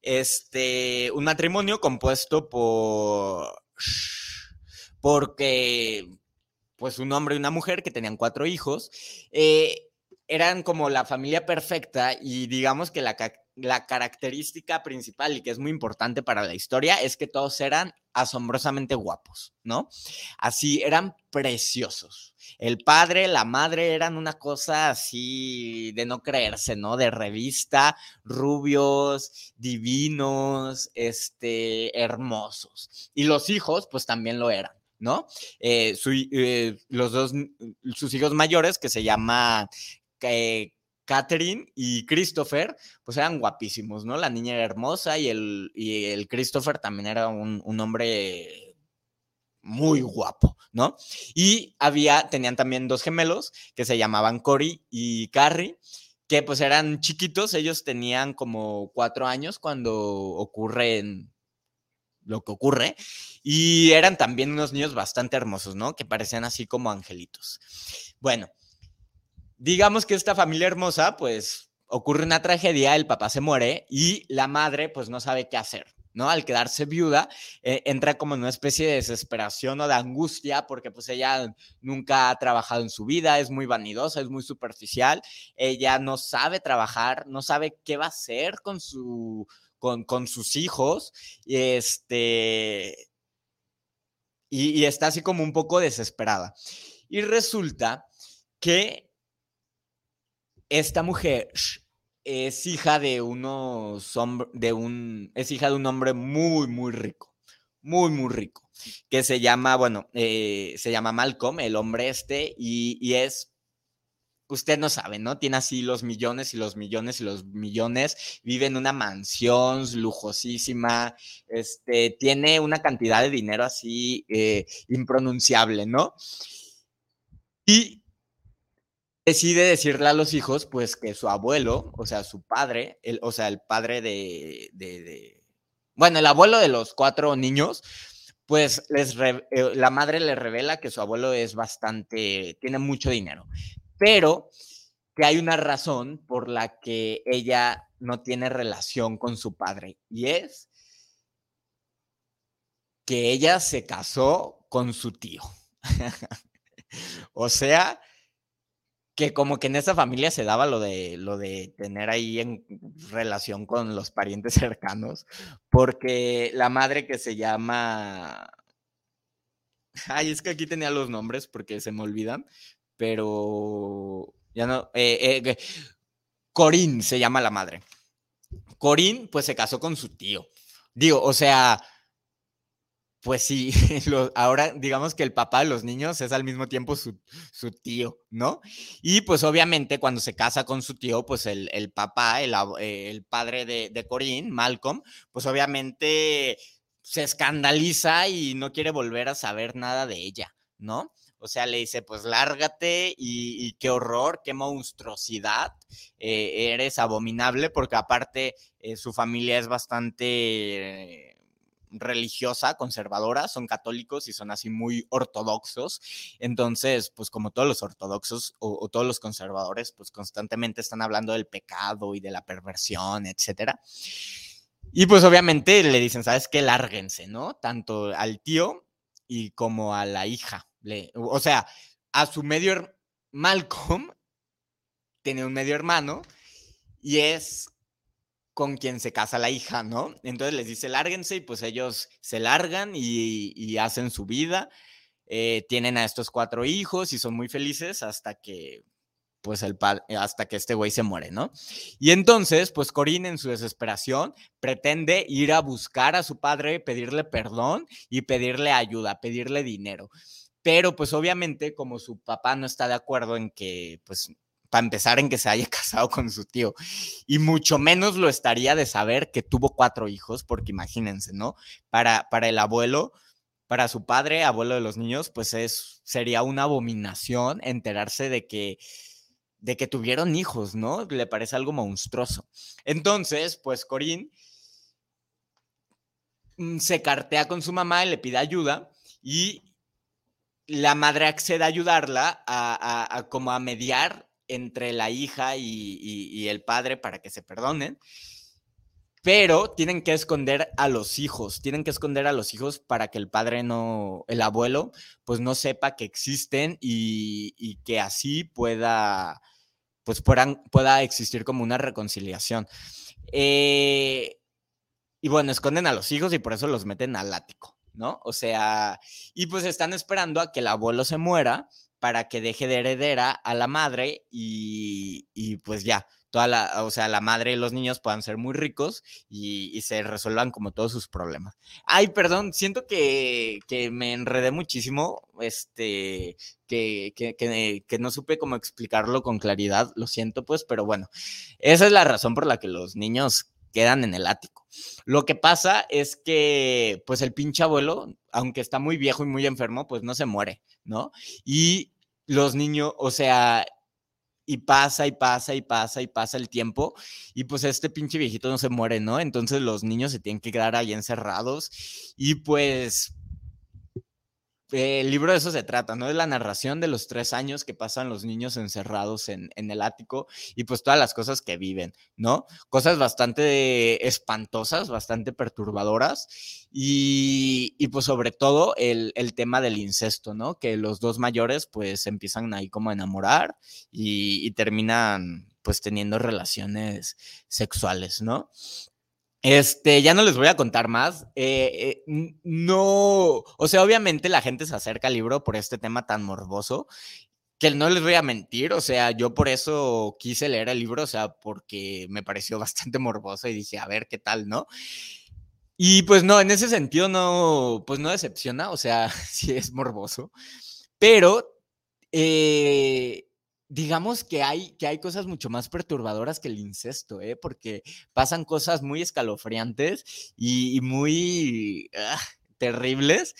este, un matrimonio compuesto por, porque, pues un hombre y una mujer que tenían cuatro hijos. Eh, eran como la familia perfecta y digamos que la, la característica principal y que es muy importante para la historia es que todos eran asombrosamente guapos, ¿no? Así eran preciosos. El padre, la madre eran una cosa así de no creerse, ¿no? De revista, rubios, divinos, este, hermosos. Y los hijos, pues también lo eran. ¿no? Eh, eh, los dos, sus hijos mayores, que se llama Catherine y Christopher, pues eran guapísimos, ¿no? La niña era hermosa y el, y el Christopher también era un, un hombre muy guapo, ¿no? Y había, tenían también dos gemelos que se llamaban Cory y Carrie, que pues eran chiquitos, ellos tenían como cuatro años cuando ocurre lo que ocurre, y eran también unos niños bastante hermosos, ¿no? Que parecían así como angelitos. Bueno, digamos que esta familia hermosa, pues ocurre una tragedia, el papá se muere y la madre pues no sabe qué hacer. ¿no? Al quedarse viuda, eh, entra como en una especie de desesperación o de angustia, porque pues ella nunca ha trabajado en su vida, es muy vanidosa, es muy superficial, ella no sabe trabajar, no sabe qué va a hacer con, su, con, con sus hijos, este, y, y está así como un poco desesperada. Y resulta que esta mujer es hija de unos de un, es hija de un hombre muy, muy rico, muy, muy rico, que se llama, bueno, eh, se llama Malcolm, el hombre este, y, es, usted no sabe, ¿no? Tiene así los millones y los millones y los millones, vive en una mansión lujosísima, este, tiene una cantidad de dinero así eh, impronunciable, ¿no? Y decide decirle a los hijos, pues, que su abuelo, o sea, su padre, el, o sea, el padre de, de, bueno, el abuelo de los cuatro niños, pues les eh, la madre le revela que su abuelo es bastante, tiene mucho dinero, pero que hay una razón por la que ella no tiene relación con su padre y es que ella se casó con su tío. [LAUGHS] o sea, que como que en esa familia se daba lo de, lo de tener ahí en relación con los parientes [LAUGHS] cercanos, porque la madre que se llama... Ay, es que aquí tenía los nombres porque se me olvidan, pero ya no... Eh, eh, Corín se llama la madre. Corín pues se casó con su tío. Digo, o sea, pues sí, [LAUGHS] ahora digamos que el papá de los niños es al mismo tiempo su, tío, ¿no? Y pues obviamente cuando se casa con su tío, pues el, papá, el, padre de, de Corín, Malcolm, pues obviamente se escandaliza y no quiere volver a saber nada de ella, ¿no? O sea, le dice, pues lárgate y, qué horror, qué monstruosidad, eh, eres abominable porque aparte eh, su familia es bastante religiosa, conservadora, son católicos y son así muy ortodoxos. Entonces, pues como todos los ortodoxos o, todos los conservadores, pues constantemente están hablando del pecado y de la perversión, etcétera. Y pues obviamente le dicen, ¿sabes qué? Lárguense, ¿no? Tanto al tío y como a la hija. o sea, a su medio Malcolm tiene un medio hermano y es con quien se casa la hija, ¿no? Entonces les dice, lárguense y pues ellos se largan y, hacen su vida. Eh, tienen a estos cuatro hijos y son muy felices hasta que, pues el hasta que este güey se muere, ¿no? Y entonces, pues Corín en su desesperación pretende ir a buscar a su padre, pedirle perdón y pedirle ayuda, pedirle dinero. Pero pues obviamente como su papá no está de acuerdo en que pues para empezar en que se haya [LAUGHS] casado con su tío. Y mucho menos lo estaría de saber que tuvo cuatro hijos, porque imagínense, ¿no? Para, para el abuelo, para su padre, abuelo de los niños, pues es, sería una abominación enterarse de que de que tuvieron hijos, ¿no? Le parece algo monstruoso. Entonces, pues Corín mm, se cartea con su mamá y le pide ayuda y la madre accede a ayudarla a, a como a mediar entre la hija y, el padre para que se perdonen. pero tienen que esconder a los hijos, tienen que esconder a los hijos para que el padre no, el abuelo, pues no sepa que existen y, que así pueda, pues puedan, pueda existir como una reconciliación. Eh, y bueno, esconden a los hijos y por eso los meten al ático, ¿no? O sea, y pues están esperando a que el abuelo se muera para que deje de heredera a la madre y, y pues ya, toda la, o sea, la madre y los niños puedan ser muy ricos y, se resuelvan como todos sus problemas. Ay, perdón, siento que, me enredé muchísimo, este, que, que, no supe cómo explicarlo con claridad, lo siento pues, pero bueno, esa es la razón por la que los niños quedan en el ático. Lo que pasa es que, pues el pinche abuelo, aunque está muy viejo y muy enfermo, pues no se muere, ¿no? Y los niños, o sea, y pasa y pasa y pasa y pasa el tiempo y pues este pinche viejito no se muere, ¿no? Entonces los niños se tienen que quedar ahí encerrados y pues el libro de eso se trata, ¿no? Es la narración de los tres años que pasan los niños encerrados en, el ático y pues todas las cosas que viven, ¿no? Cosas bastante espantosas, bastante perturbadoras y, pues sobre todo el, tema del incesto, ¿no? Que los dos mayores pues empiezan ahí como a enamorar y terminan pues teniendo relaciones sexuales, ¿no? Este, ya no les voy a contar más. Eh, eh, no, o sea, obviamente la gente se acerca al libro por este tema tan morboso que no les voy a mentir, o sea, yo por eso quise leer el libro, o sea, porque me pareció [LAUGHS] bastante morboso y dije, a ver qué tal, ¿no? Y pues no, en ese sentido no, pues no decepciona, o sea, [LAUGHS] sí es morboso, pero eh, digamos que hay, que hay cosas mucho más perturbadoras que el incesto, ¿eh? porque pasan cosas muy escalofriantes y, muy ah, terribles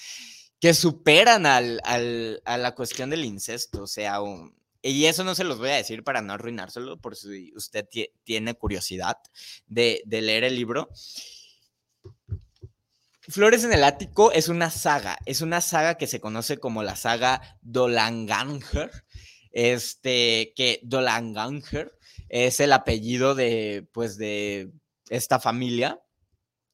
que superan al, a la cuestión del incesto. O sea, y eso no se los voy a decir para no arruinárselo, por si usted tiene curiosidad de leer el libro. Flores en el Ático es una saga, es una saga que se conoce como la saga Dolanganger este, que Dolanganger es el apellido de, pues, de esta familia.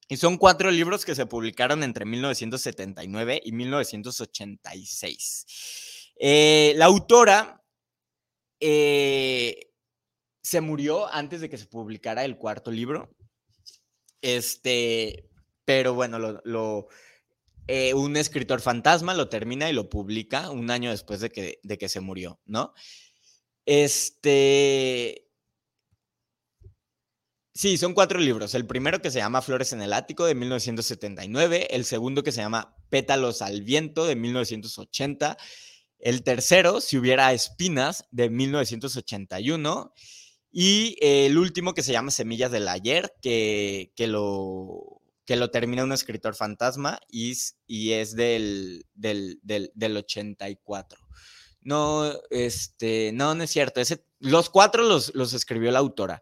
Y son cuatro libros que se publicaron entre 1979 y 1986. Eh, la autora eh, se murió antes de que se publicara el cuarto libro. Este, pero bueno, lo eh, un escritor fantasma lo termina y lo publica un año después de que, de que se murió, ¿no? Este... Sí, son cuatro libros. El primero que se llama Flores en el Ático de 1979, el segundo que se llama Pétalos al Viento de 1980, el tercero, Si hubiera espinas, de 1981, y el último que se llama Semillas del Ayer, que, que lo que lo termina un escritor fantasma y, es del, del, del, del 84. No, este, no, no es cierto. Ese, los cuatro los, los escribió la autora.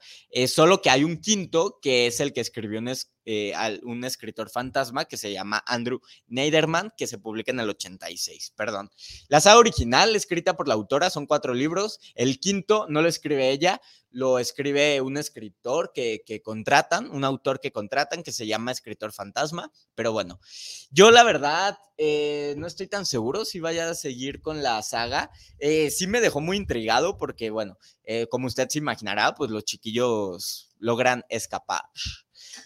Solo que hay un quinto que es el que escribió un, eh, un escritor fantasma que se llama Andrew Neiderman, que se publica en el 86. Perdón. La saga original, escrita por la autora, son cuatro libros. El quinto no lo escribe ella, lo escribe un escritor que, contratan, un autor que contratan, que se llama Escritor Fantasma. Pero bueno, yo la verdad eh, no estoy tan seguro si vaya a seguir con la saga. Eh, sí me dejó muy intrigado porque, bueno, eh, como usted se imaginará, pues los chiquillos logran escapar.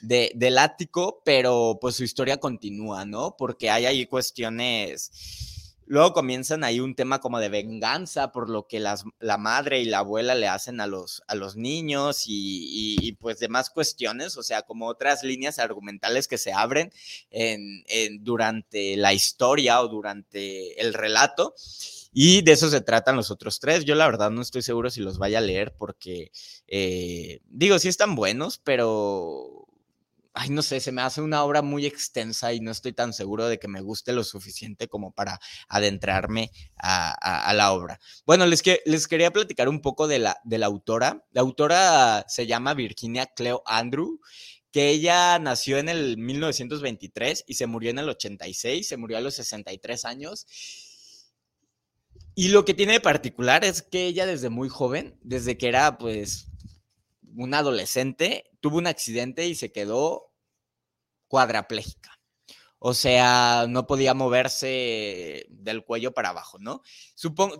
De, del ático, pero pues su historia continúa, ¿no? Porque hay ahí cuestiones Luego comienzan ahí un tema como de venganza por lo que las, la madre y la abuela le hacen a los, a los niños y, pues demás cuestiones, o sea, como otras líneas argumentales que se abren en, durante la historia o durante el relato. Y de eso se tratan los otros tres. Yo la verdad no estoy seguro si los vaya a leer porque, eh, digo, sí están buenos, pero ay, no sé, se me hace una obra muy extensa y no estoy tan seguro de que me guste lo suficiente como para adentrarme a, la obra. Bueno, les, que, les quería platicar un poco de la, autora. La autora se llama Virginia Cleo Andrew que ella nació en el 1923 y se murió en el 86, se murió a los 63 años. Y lo que tiene de particular es que ella desde muy joven, desde que era pues un adolescente, tuvo un accidente y se quedó cuadraplégica. O sea, no podía moverse del cuello para abajo, ¿no?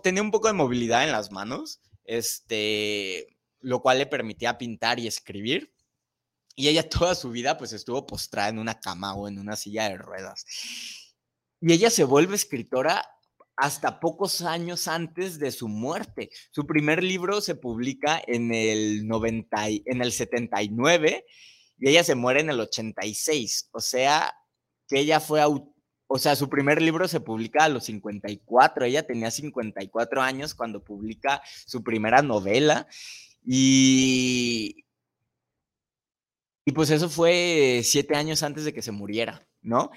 Tenía un poco de movilidad en las manos, este, lo cual le permitía pintar y escribir. Y ella [LAUGHS] toda su vida pues estuvo postrada en una cama o en una silla de ruedas. Y ella se vuelve escritora hasta pocos años antes de su muerte. Su primer libro se publica en el, 90, en el 79 y ella se muere en el 86. O sea, que ella fue, o sea, su primer libro se publica a los 54. Ella tenía 54 años cuando publica su primera novela. Y, y pues eso fue siete años antes de que se muriera, ¿no?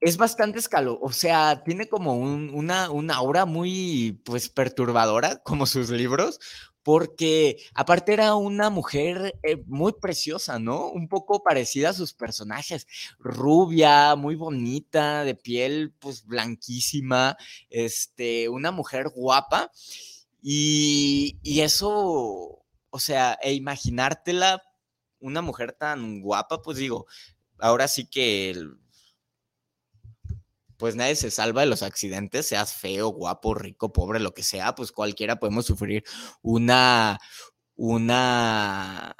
Es bastante escalo, o sea, tiene como una, una aura muy, pues, perturbadora, como sus libros, porque aparte era una mujer eh, muy preciosa, ¿no? Un poco parecida a sus personajes, rubia, muy bonita, de piel, pues, blanquísima, este, una mujer guapa, y, y eso, o sea, e imaginártela, una mujer tan guapa, pues digo, ahora sí que pues nadie se salva de los accidentes, seas feo, guapo, rico, pobre, lo que sea, pues cualquiera podemos sufrir una, una,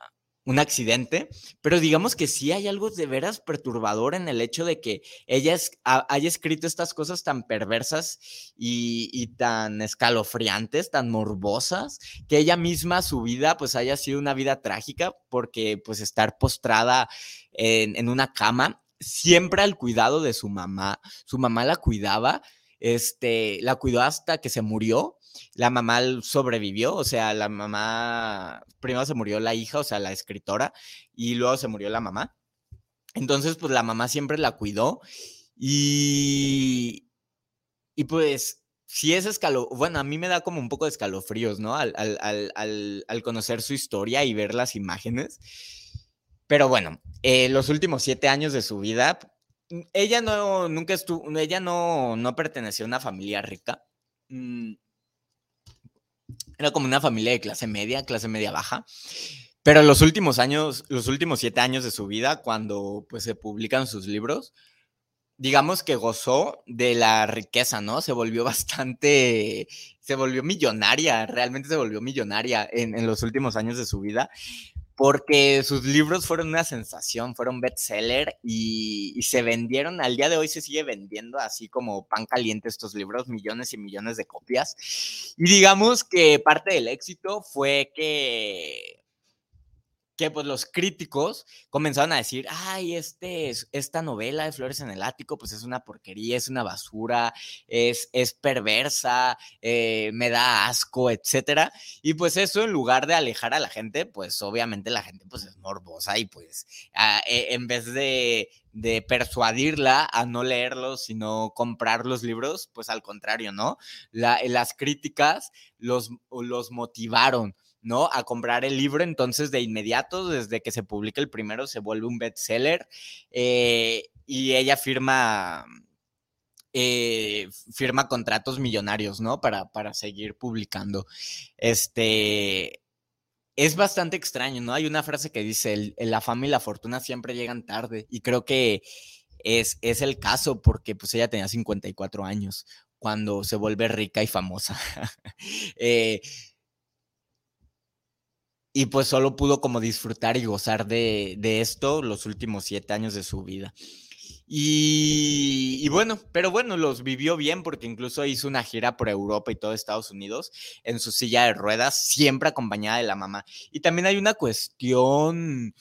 un accidente, pero digamos que sí hay algo de veras perturbador en el hecho de que ella haya escrito estas cosas tan perversas y, tan escalofriantes, tan morbosas, que ella misma su vida pues haya sido una vida trágica porque pues estar postrada en una cama siempre al cuidado de su mamá. Su mamá la cuidaba, este, la cuidó hasta que se murió. La mamá sobrevivió, o sea, la mamá, primero se murió la hija, o sea, la escritora, y luego se murió la mamá. Entonces, pues la mamá siempre la cuidó y, y pues si es escalo, bueno, a mí me da como un poco de escalofríos, ¿no? Al, al conocer su historia y ver las imágenes. Pero bueno, eh, los últimos siete años de su vida, mm, ella no, nunca estuvo, ella no, no perteneció a una familia rica. Mm, era como una familia de clase media, clase media baja. Pero los últimos años, los últimos siete años de su vida, cuando pues se publican sus libros, digamos que gozó de la riqueza, ¿no? Se volvió [LAUGHS] bastante, se volvió millonaria, realmente se volvió millonaria en, en los últimos años de su vida porque sus libros fueron una sensación, fueron bestseller y, y, se vendieron, al día de hoy se sigue vendiendo así como pan caliente estos libros, millones y millones de copias. Y digamos que parte del éxito fue que que pues los críticos comenzaron a decir, ay, este, esta novela de Flores en el Ático, pues es una porquería, es una basura, es, es perversa, eh, me da asco, etcétera. Y pues eso en lugar de alejar a la gente, pues obviamente la gente pues es morbosa y pues e, en vez de, de persuadirla a no leerlos, sino comprar los libros, pues al contrario, ¿no? La, las críticas los, los motivaron ¿no? A comprar el libro, entonces de inmediato, desde que se publica el primero, se vuelve un bestseller eh, y ella firma, eh, firma contratos millonarios, ¿no? Para, para seguir publicando. Este, es bastante extraño, ¿no? Hay una frase que dice, la fama y la fortuna siempre llegan tarde y creo que es, es el caso porque pues ella tenía 54 años cuando se vuelve rica y famosa. [LAUGHS] eh, y pues solo pudo como disfrutar y gozar de, esto los últimos siete años de su vida. Y, bueno, pero bueno, los vivió bien porque incluso hizo una gira por Europa y todo Estados Unidos en su silla de ruedas, siempre acompañada de la mamá. Y también hay una cuestión,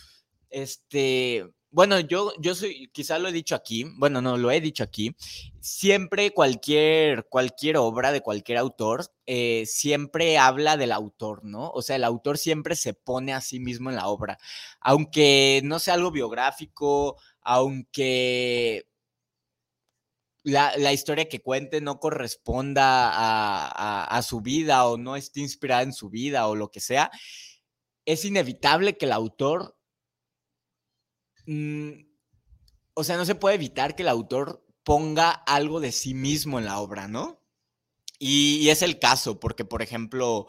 este, bueno, yo, yo soy, quizá lo he dicho aquí, bueno, no, lo he dicho aquí, siempre cualquier, cualquier obra de cualquier autor, eh, siempre habla del autor, ¿no? O sea, el autor siempre se pone a sí mismo en la obra, aunque no sea algo biográfico, aunque la, historia que cuente no corresponda a, su vida o no esté inspirada en su vida o lo que sea, es inevitable que el autor Mm, o sea, no se puede evitar que el autor ponga algo de sí mismo en la obra, ¿no? Y, es el caso, porque, por ejemplo,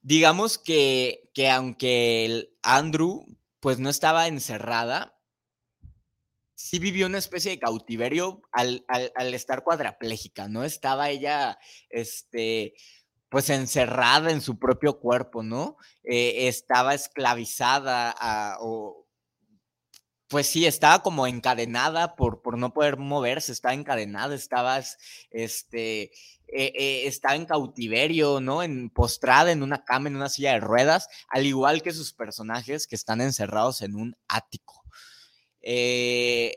digamos que, que aunque Andrew pues no estaba encerrada, sí vivió una especie de cautiverio al, estar cuadraplégica, ¿no? Estaba ella, este, pues encerrada en su propio cuerpo, ¿no? Eh, estaba esclavizada a, o, pues sí, estaba como encadenada por, por no poder moverse, estaba encadenada, estaba, este, eh, eh, estaba en cautiverio, ¿no? En, postrada en una cama, en una silla de ruedas, al igual que sus personajes que están encerrados en un ático. Eh,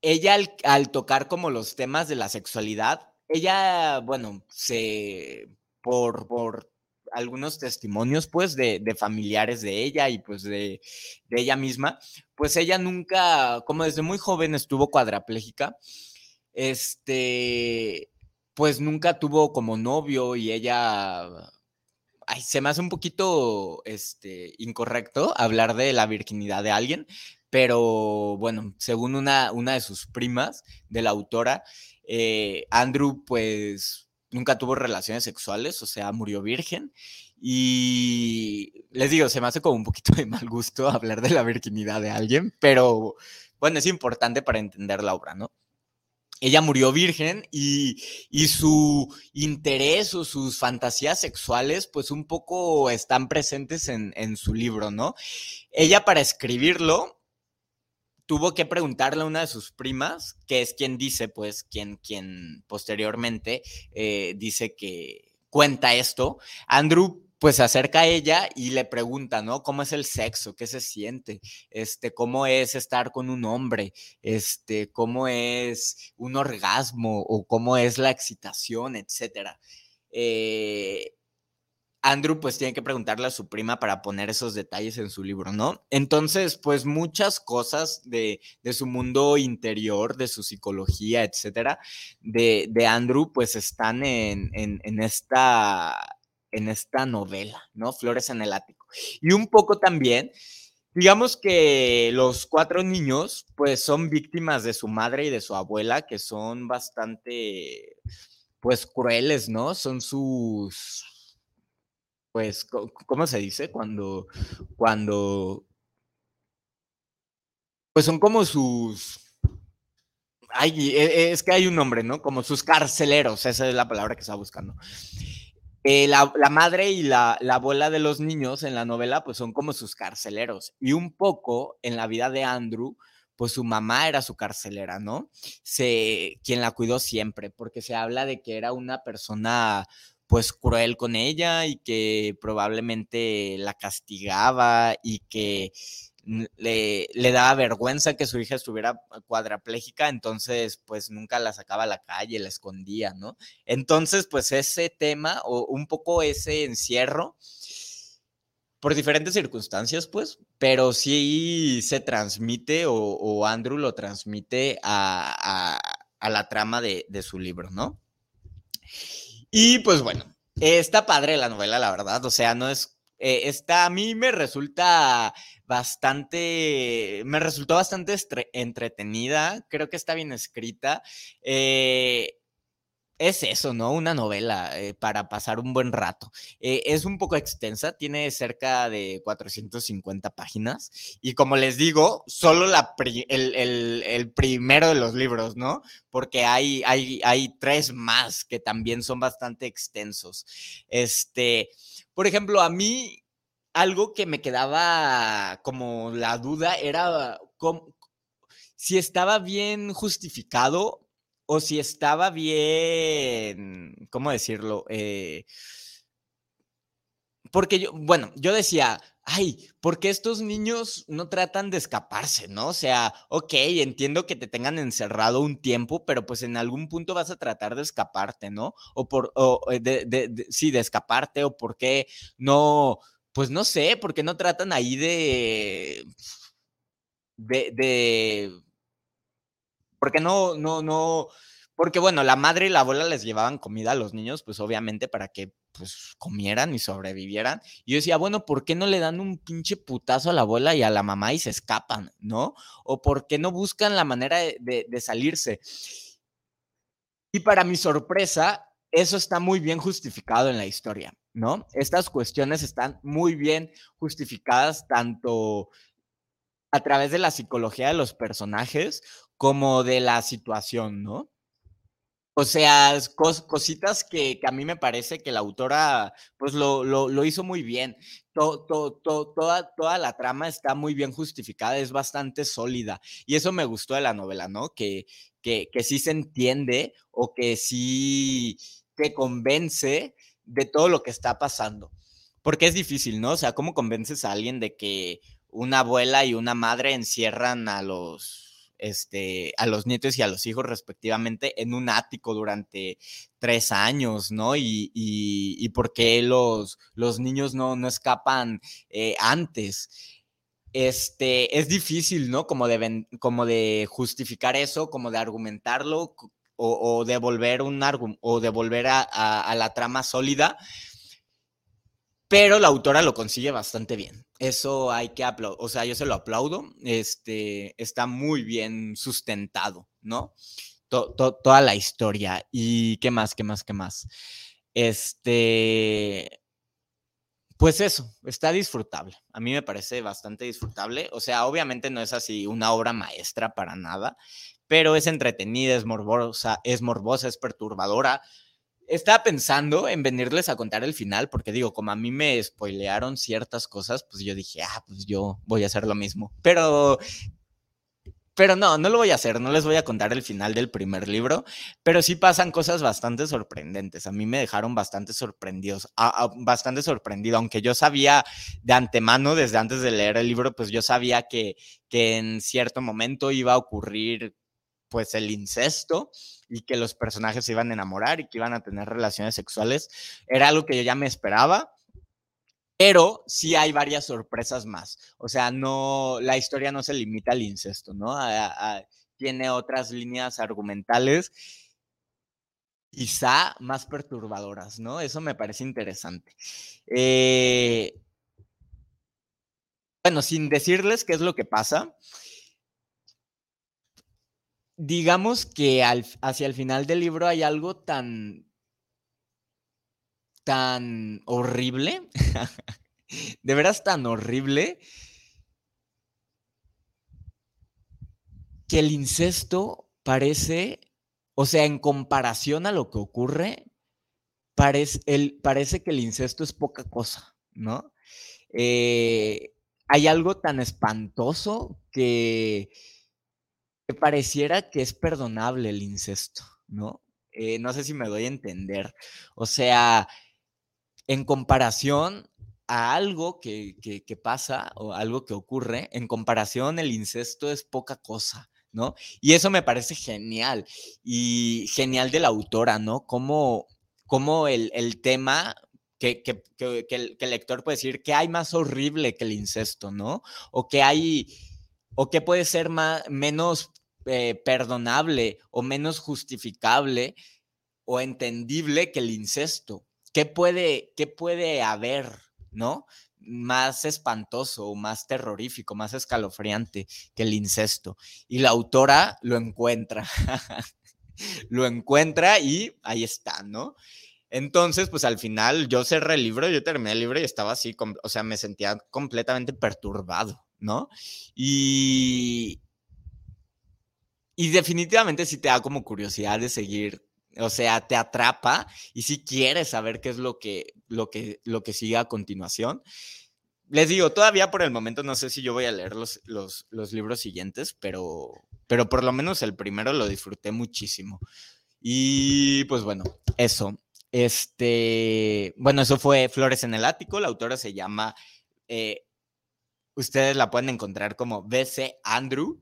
ella al, tocar como los temas de la sexualidad, ella, bueno, se, por, por algunos testimonios, pues, de, familiares de ella y pues de, ella misma, pues ella nunca, como desde muy joven estuvo cuadraplégica, este, pues nunca tuvo como novio y ella, ay, se me hace un poquito, este, incorrecto hablar de la virginidad de alguien, pero bueno, según una, una de sus primas, de la autora, eh, Andrew, pues nunca tuvo relaciones sexuales, o sea, murió virgen. Y les digo, se me hace como un poquito de mal gusto hablar de la virginidad de alguien, pero bueno, es importante para entender la obra, ¿no? Ella murió virgen y, y, su interés o sus fantasías sexuales, pues un poco están presentes en, en su libro, ¿no? Ella para escribirlo tuvo que preguntarle a una de sus primas, que es quien dice, pues, quien, quien posteriormente eh, dice que cuenta esto. Andrew pues se acerca a ella y le pregunta, ¿no? ¿Cómo es el sexo? ¿Qué se siente? Este, ¿cómo es estar con un hombre? Este, ¿cómo es un orgasmo? ¿O cómo es la excitación? Etcétera. Eh, Andrew pues tiene que preguntarle a su prima para poner esos detalles en su libro, ¿no? Entonces, pues muchas cosas de, su mundo interior, de su psicología, etcétera, de, de Andrew, pues están en, en, esta, en esta novela, ¿no? Flores en el ático. Y un poco también, digamos que los cuatro niños, pues son víctimas de su madre y de su abuela, que son bastante, pues crueles, ¿no? Son sus pues, ¿cómo se dice? Cuando, cuando, pues son como sus, ay, e, es que hay un nombre, ¿no? Como sus carceleros, esa es la palabra que estaba buscando. Eh, la, madre y la, abuela de los niños en la novela, pues son como sus carceleros. Y un poco en la vida de Andrew, pues su mamá era su carcelera, ¿no? Se, quien la cuidó siempre, porque se habla de que era una persona pues cruel con ella y que probablemente la castigaba y que le, le, daba vergüenza que su hija estuviera cuadraplégica, entonces pues nunca la sacaba a la calle, la escondía, ¿no? Entonces pues ese tema o un poco ese encierro, por diferentes circunstancias pues, pero sí se transmite o, Andrew lo transmite a, la trama de, de su libro, ¿no? Y pues bueno, está padre la novela, la verdad. O sea, no es. Eh, está, a mí me resulta bastante. Me resultó bastante entretenida. Creo que está bien escrita. Eh, es eso, ¿no? Una novela eh, para pasar un buen rato. Eh, es un poco extensa, tiene cerca de 450 páginas y como les digo, solo la el, primero de los libros, ¿no? Porque hay, hay, hay tres más que también son bastante extensos. Este, por ejemplo, a mí algo que me quedaba como la duda era si estaba bien justificado o si estaba bien, ¿cómo decirlo? Eh, porque yo, bueno, yo decía, ay, ¿por qué estos niños no tratan de escaparse, no? O sea, ok, entiendo que te tengan encerrado un tiempo, pero pues en algún punto vas a tratar de escaparte, ¿no? O por, o eh, de, sí, de escaparte, o por qué no, pues no sé, ¿por qué no tratan ahí de, de, de porque no, no, no, porque bueno, la madre y la abuela les llevaban comida a los niños, pues obviamente para que pues comieran y sobrevivieran. Y yo decía, bueno, ¿por qué no le dan un pinche putazo a la abuela y a la mamá y se escapan, no? O ¿por qué no buscan la manera de, de salirse? Y para mi sorpresa, eso está muy bien justificado en la historia. ¿no? Estas cuestiones están muy bien justificadas tanto a través de la psicología de los personajes como de la situación, ¿no? O sea, cositas que, a mí me parece que la autora pues lo, hizo muy bien. toda, toda la trama está muy bien justificada, es bastante sólida. Y eso me gustó de la novela, ¿no? Que, que, que sí se entiende o que sí te convence de todo lo que está pasando. Porque es difícil, ¿no? O sea, ¿cómo convences a alguien de que una abuela y una madre encierran a los este, a los nietos y a los hijos respectivamente en un ático durante tres años, ¿no? Y, y, por qué los, los niños no, no escapan eh, antes. Este, es difícil, ¿no? Como de, como de justificar eso, como de argumentarlo o, de volver un o de volver a, a la trama sólida pero la autora lo consigue bastante bien. Eso hay que aplaudir, o sea, yo se lo aplaudo, este, está muy bien sustentado, ¿no? toda la historia. ¿Y qué más, qué más, qué más? Este, pues eso, está disfrutable. A mí me parece bastante disfrutable. O sea, obviamente no es así una obra maestra para nada, pero es entretenida, es morbosa, es morbosa, es perturbadora estaba pensando en venirles a contar el final, porque digo, como a mí me spoilearon ciertas cosas, pues yo dije, ah, pues yo voy a hacer lo mismo. Pero, pero no, no lo voy a hacer, no les voy a contar el final del primer libro, pero sí pasan cosas bastante sorprendentes. A mí me dejaron bastante sorprendidos, bastante sorprendido, aunque yo sabía de antemano, desde antes de leer el libro, pues yo sabía que, que en cierto momento iba a ocurrir pues el incesto y que los personajes se iban a enamorar y que iban a tener relaciones sexuales. Era algo que yo ya me esperaba, pero sí hay varias sorpresas más. O sea, no, la historia no se limita al incesto, ¿no? tiene otras líneas argumentales quizá más perturbadoras, ¿no? Eso me parece interesante. Eh, bueno, sin decirles qué es lo que pasa, digamos que hacia el final del libro hay algo tan, tan horrible, [LAUGHS] de veras tan horrible, que el incesto parece, o sea, en comparación a lo que ocurre, parece, el, parece que el incesto es poca cosa, ¿no? Eh, hay algo tan espantoso que pareciera que es perdonable el incesto, ¿no? Eh, no sé si me doy a entender. O sea, en comparación a algo que, que, pasa o algo que ocurre, en comparación el incesto es poca cosa, ¿no? Y eso me parece genial y genial de la autora, ¿no? Como, como el, el tema que, que, que, el, que, el, lector puede decir que hay más horrible que el incesto, ¿no? O que hay, o que puede ser más, menos eh, perdonable o menos justificable o entendible que el incesto. ¿Qué puede, qué puede haber, no? Más espantoso más terrorífico, más escalofriante que el incesto. Y la autora lo encuentra. [LAUGHS] lo encuentra y ahí está, ¿no? Entonces, pues al final yo cerré el libro, yo terminé el libro y estaba así, o sea, me sentía completamente perturbado, ¿no? Y, y definitivamente sí te da como curiosidad de seguir, o sea, te atrapa y si quieres saber qué es lo que, lo que, lo que sigue a continuación. Les digo, todavía por el momento no sé si yo voy a leer los, los, los libros siguientes, pero, pero por lo menos el primero lo disfruté muchísimo. Y pues bueno, eso. Este, bueno, eso fue Flores en el Ático. La autora se llama, eh, ustedes la pueden encontrar como BC Andrew.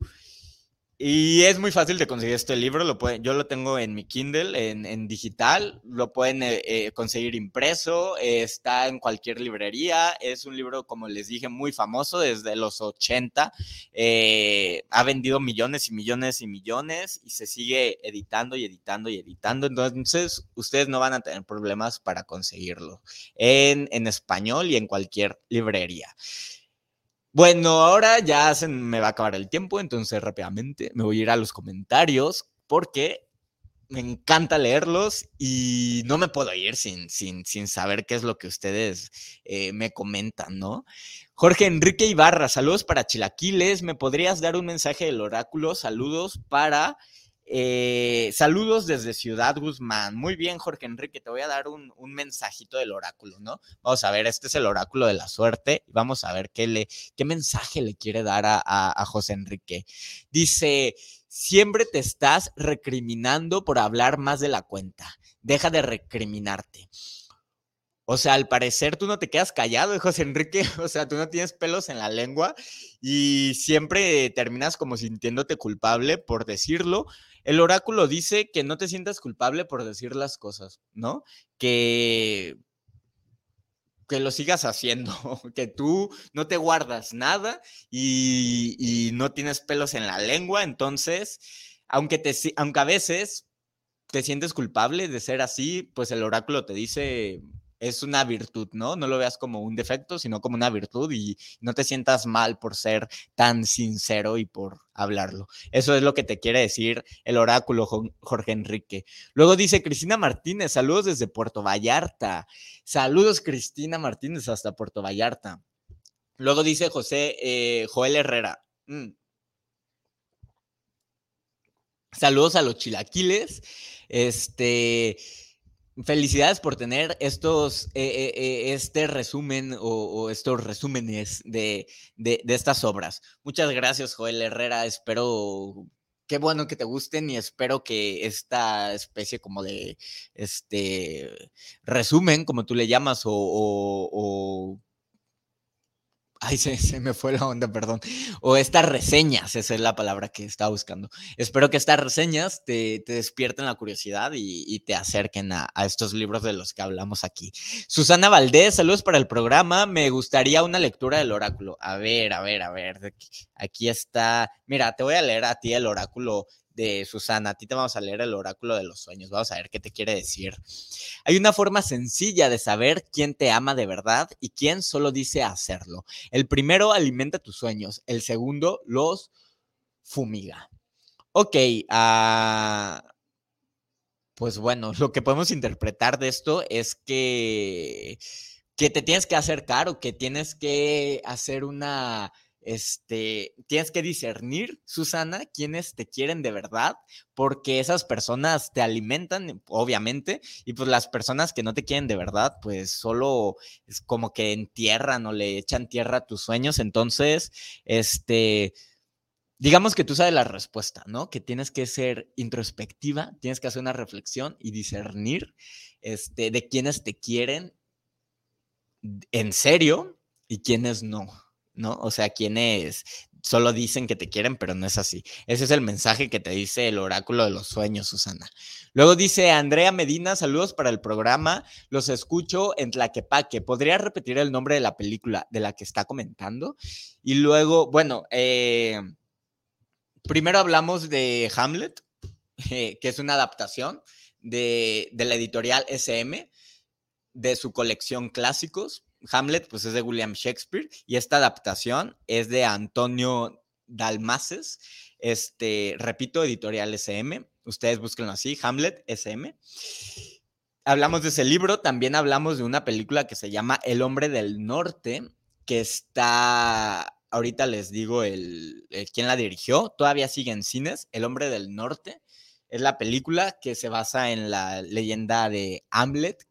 Y es muy fácil de conseguir este libro, yo lo tengo en mi Kindle, en, digital, lo pueden eh, eh, conseguir impreso, está en cualquier librería, es un libro, como les dije, muy famoso desde los 80, eh, ha vendido millones y millones y millones y se sigue editando y editando y editando, entonces ustedes no van a tener problemas para conseguirlo en español y en cualquier librería. Bueno, ahora ya se me va a acabar el tiempo, entonces rápidamente me voy a ir a los comentarios porque me encanta leerlos y no me puedo ir sin, sin, sin saber qué es lo que ustedes eh, me comentan, ¿no? Jorge Enrique Ibarra, saludos para Chilaquiles. ¿Me podrías dar un mensaje del oráculo? Saludos para eh, saludos desde Ciudad Guzmán. Muy bien, Jorge Enrique, te voy a dar un, mensajito del oráculo, ¿no? Vamos a ver, este es el oráculo de la suerte. Vamos a ver qué, le, qué mensaje le quiere dar a, a José Enrique. Dice, siempre te estás recriminando por hablar más de la cuenta. Deja de recriminarte. O sea, al parecer tú no te quedas callado, [LAUGHS] José Enrique. O sea, tú no tienes pelos en la lengua y siempre terminas como sintiéndote culpable por decirlo. El oráculo dice que no te sientas culpable por decir las cosas, ¿no? Que que lo sigas haciendo, [LAUGHS] que tú no te guardas nada y, y, no tienes pelos en la lengua, entonces, aunque, te, aunque a veces te sientes culpable de ser así, pues el oráculo te dice, es una virtud, ¿no? No lo veas como un defecto, sino como una virtud y no te sientas mal por ser tan sincero y por hablarlo. Eso es lo que te quiere decir el oráculo Jorge Enrique. Luego dice Cristina Martínez, saludos desde Puerto Vallarta. Saludos Cristina Martínez hasta Puerto Vallarta. Luego dice José eh, Joel Herrera. Mm. Saludos a los chilaquiles. Este, Felicidades por tener estos, eh, eh, eh, este resumen o, estos resúmenes de, de, estas obras. Muchas gracias, Joel Herrera. Espero, qué bueno que te gusten y espero que esta especie como de, este, resumen, como tú le llamas, o Ay, se, me fue la onda, perdón. O estas reseñas, esa es la palabra que estaba buscando. Espero que estas reseñas te, despierten la curiosidad y, te acerquen a, estos libros de los que hablamos aquí. Susana Valdés, saludos para el programa. Me gustaría una lectura del oráculo. A ver, a ver, a ver. Aquí está. Mira, te voy a leer a ti el oráculo de Susana. A ti te vamos a leer el oráculo de los sueños. Vamos a ver qué te quiere decir. Hay una forma sencilla de saber quién te ama de verdad y quién solo dice hacerlo. El primero alimenta tus sueños. El segundo los fumiga. Ok, uh, pues bueno, lo que podemos interpretar de esto es que, que te tienes que acercar o que tienes que hacer una este, tienes que discernir, Susana, quiénes te quieren de verdad, porque esas personas te alimentan, obviamente, y pues las personas que no te quieren de verdad, pues solo es como que entierran o le echan tierra a tus sueños. Entonces, este, digamos que tú sabes la respuesta, ¿no? Que tienes que ser introspectiva, tienes que hacer una reflexión y discernir este, de quiénes te quieren en serio y quiénes no. ¿No? O sea, quienes solo dicen que te quieren, pero no es así. Ese es el mensaje que te dice el oráculo de los sueños, Susana. Luego dice Andrea Medina, saludos para el programa, los escucho en Tlaquepaque. ¿Podría repetir el nombre de la película de la que está comentando? Y luego, bueno, eh, primero hablamos de Hamlet, que es una adaptación de, de la editorial SM, de su colección clásicos. Hamlet, pues es de William Shakespeare y esta adaptación es de Antonio Dalmaces. Este, repito, editorial SM. Ustedes búsquenlo así, Hamlet SM. Hablamos de ese libro, también hablamos de una película que se llama El hombre del norte, que está, ahorita les digo el, quién la dirigió, todavía sigue en cines, El hombre del norte. Es la película que se basa en la leyenda de Hamlet,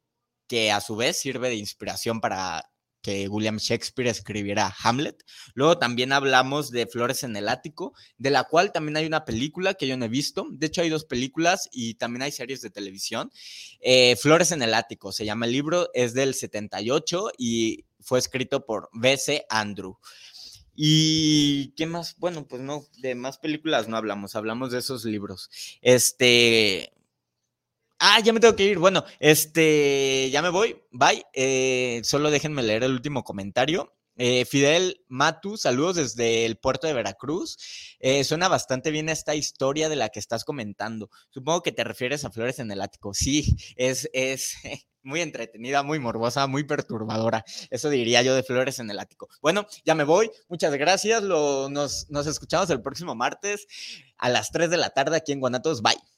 que a su vez sirve de inspiración para que William Shakespeare escribiera Hamlet. Luego también hablamos de Flores en el Ático, de la cual también hay una película que yo no he visto. De hecho, hay dos películas y también hay series de televisión. Eh, Flores en el Ático se llama el libro, es del 78 y fue escrito por B.C. Andrew. ¿Y qué más? Bueno, pues no, de más películas no hablamos, hablamos de esos libros. Este, Ah, ya me tengo que ir. Bueno, este, ya me voy. Bye. Eh, solo déjenme leer el último comentario. Eh, Fidel Matu, saludos desde el puerto de Veracruz. Eh, suena bastante bien esta historia de la que estás comentando. Supongo que te refieres a Flores en el Ático. Sí, es, es [LAUGHS] muy entretenida, muy morbosa, muy perturbadora. Eso diría yo de Flores en el Ático. Bueno, ya me voy. Muchas gracias. nos, nos escuchamos el próximo martes a las 3 de la tarde aquí en Guanatos. Bye.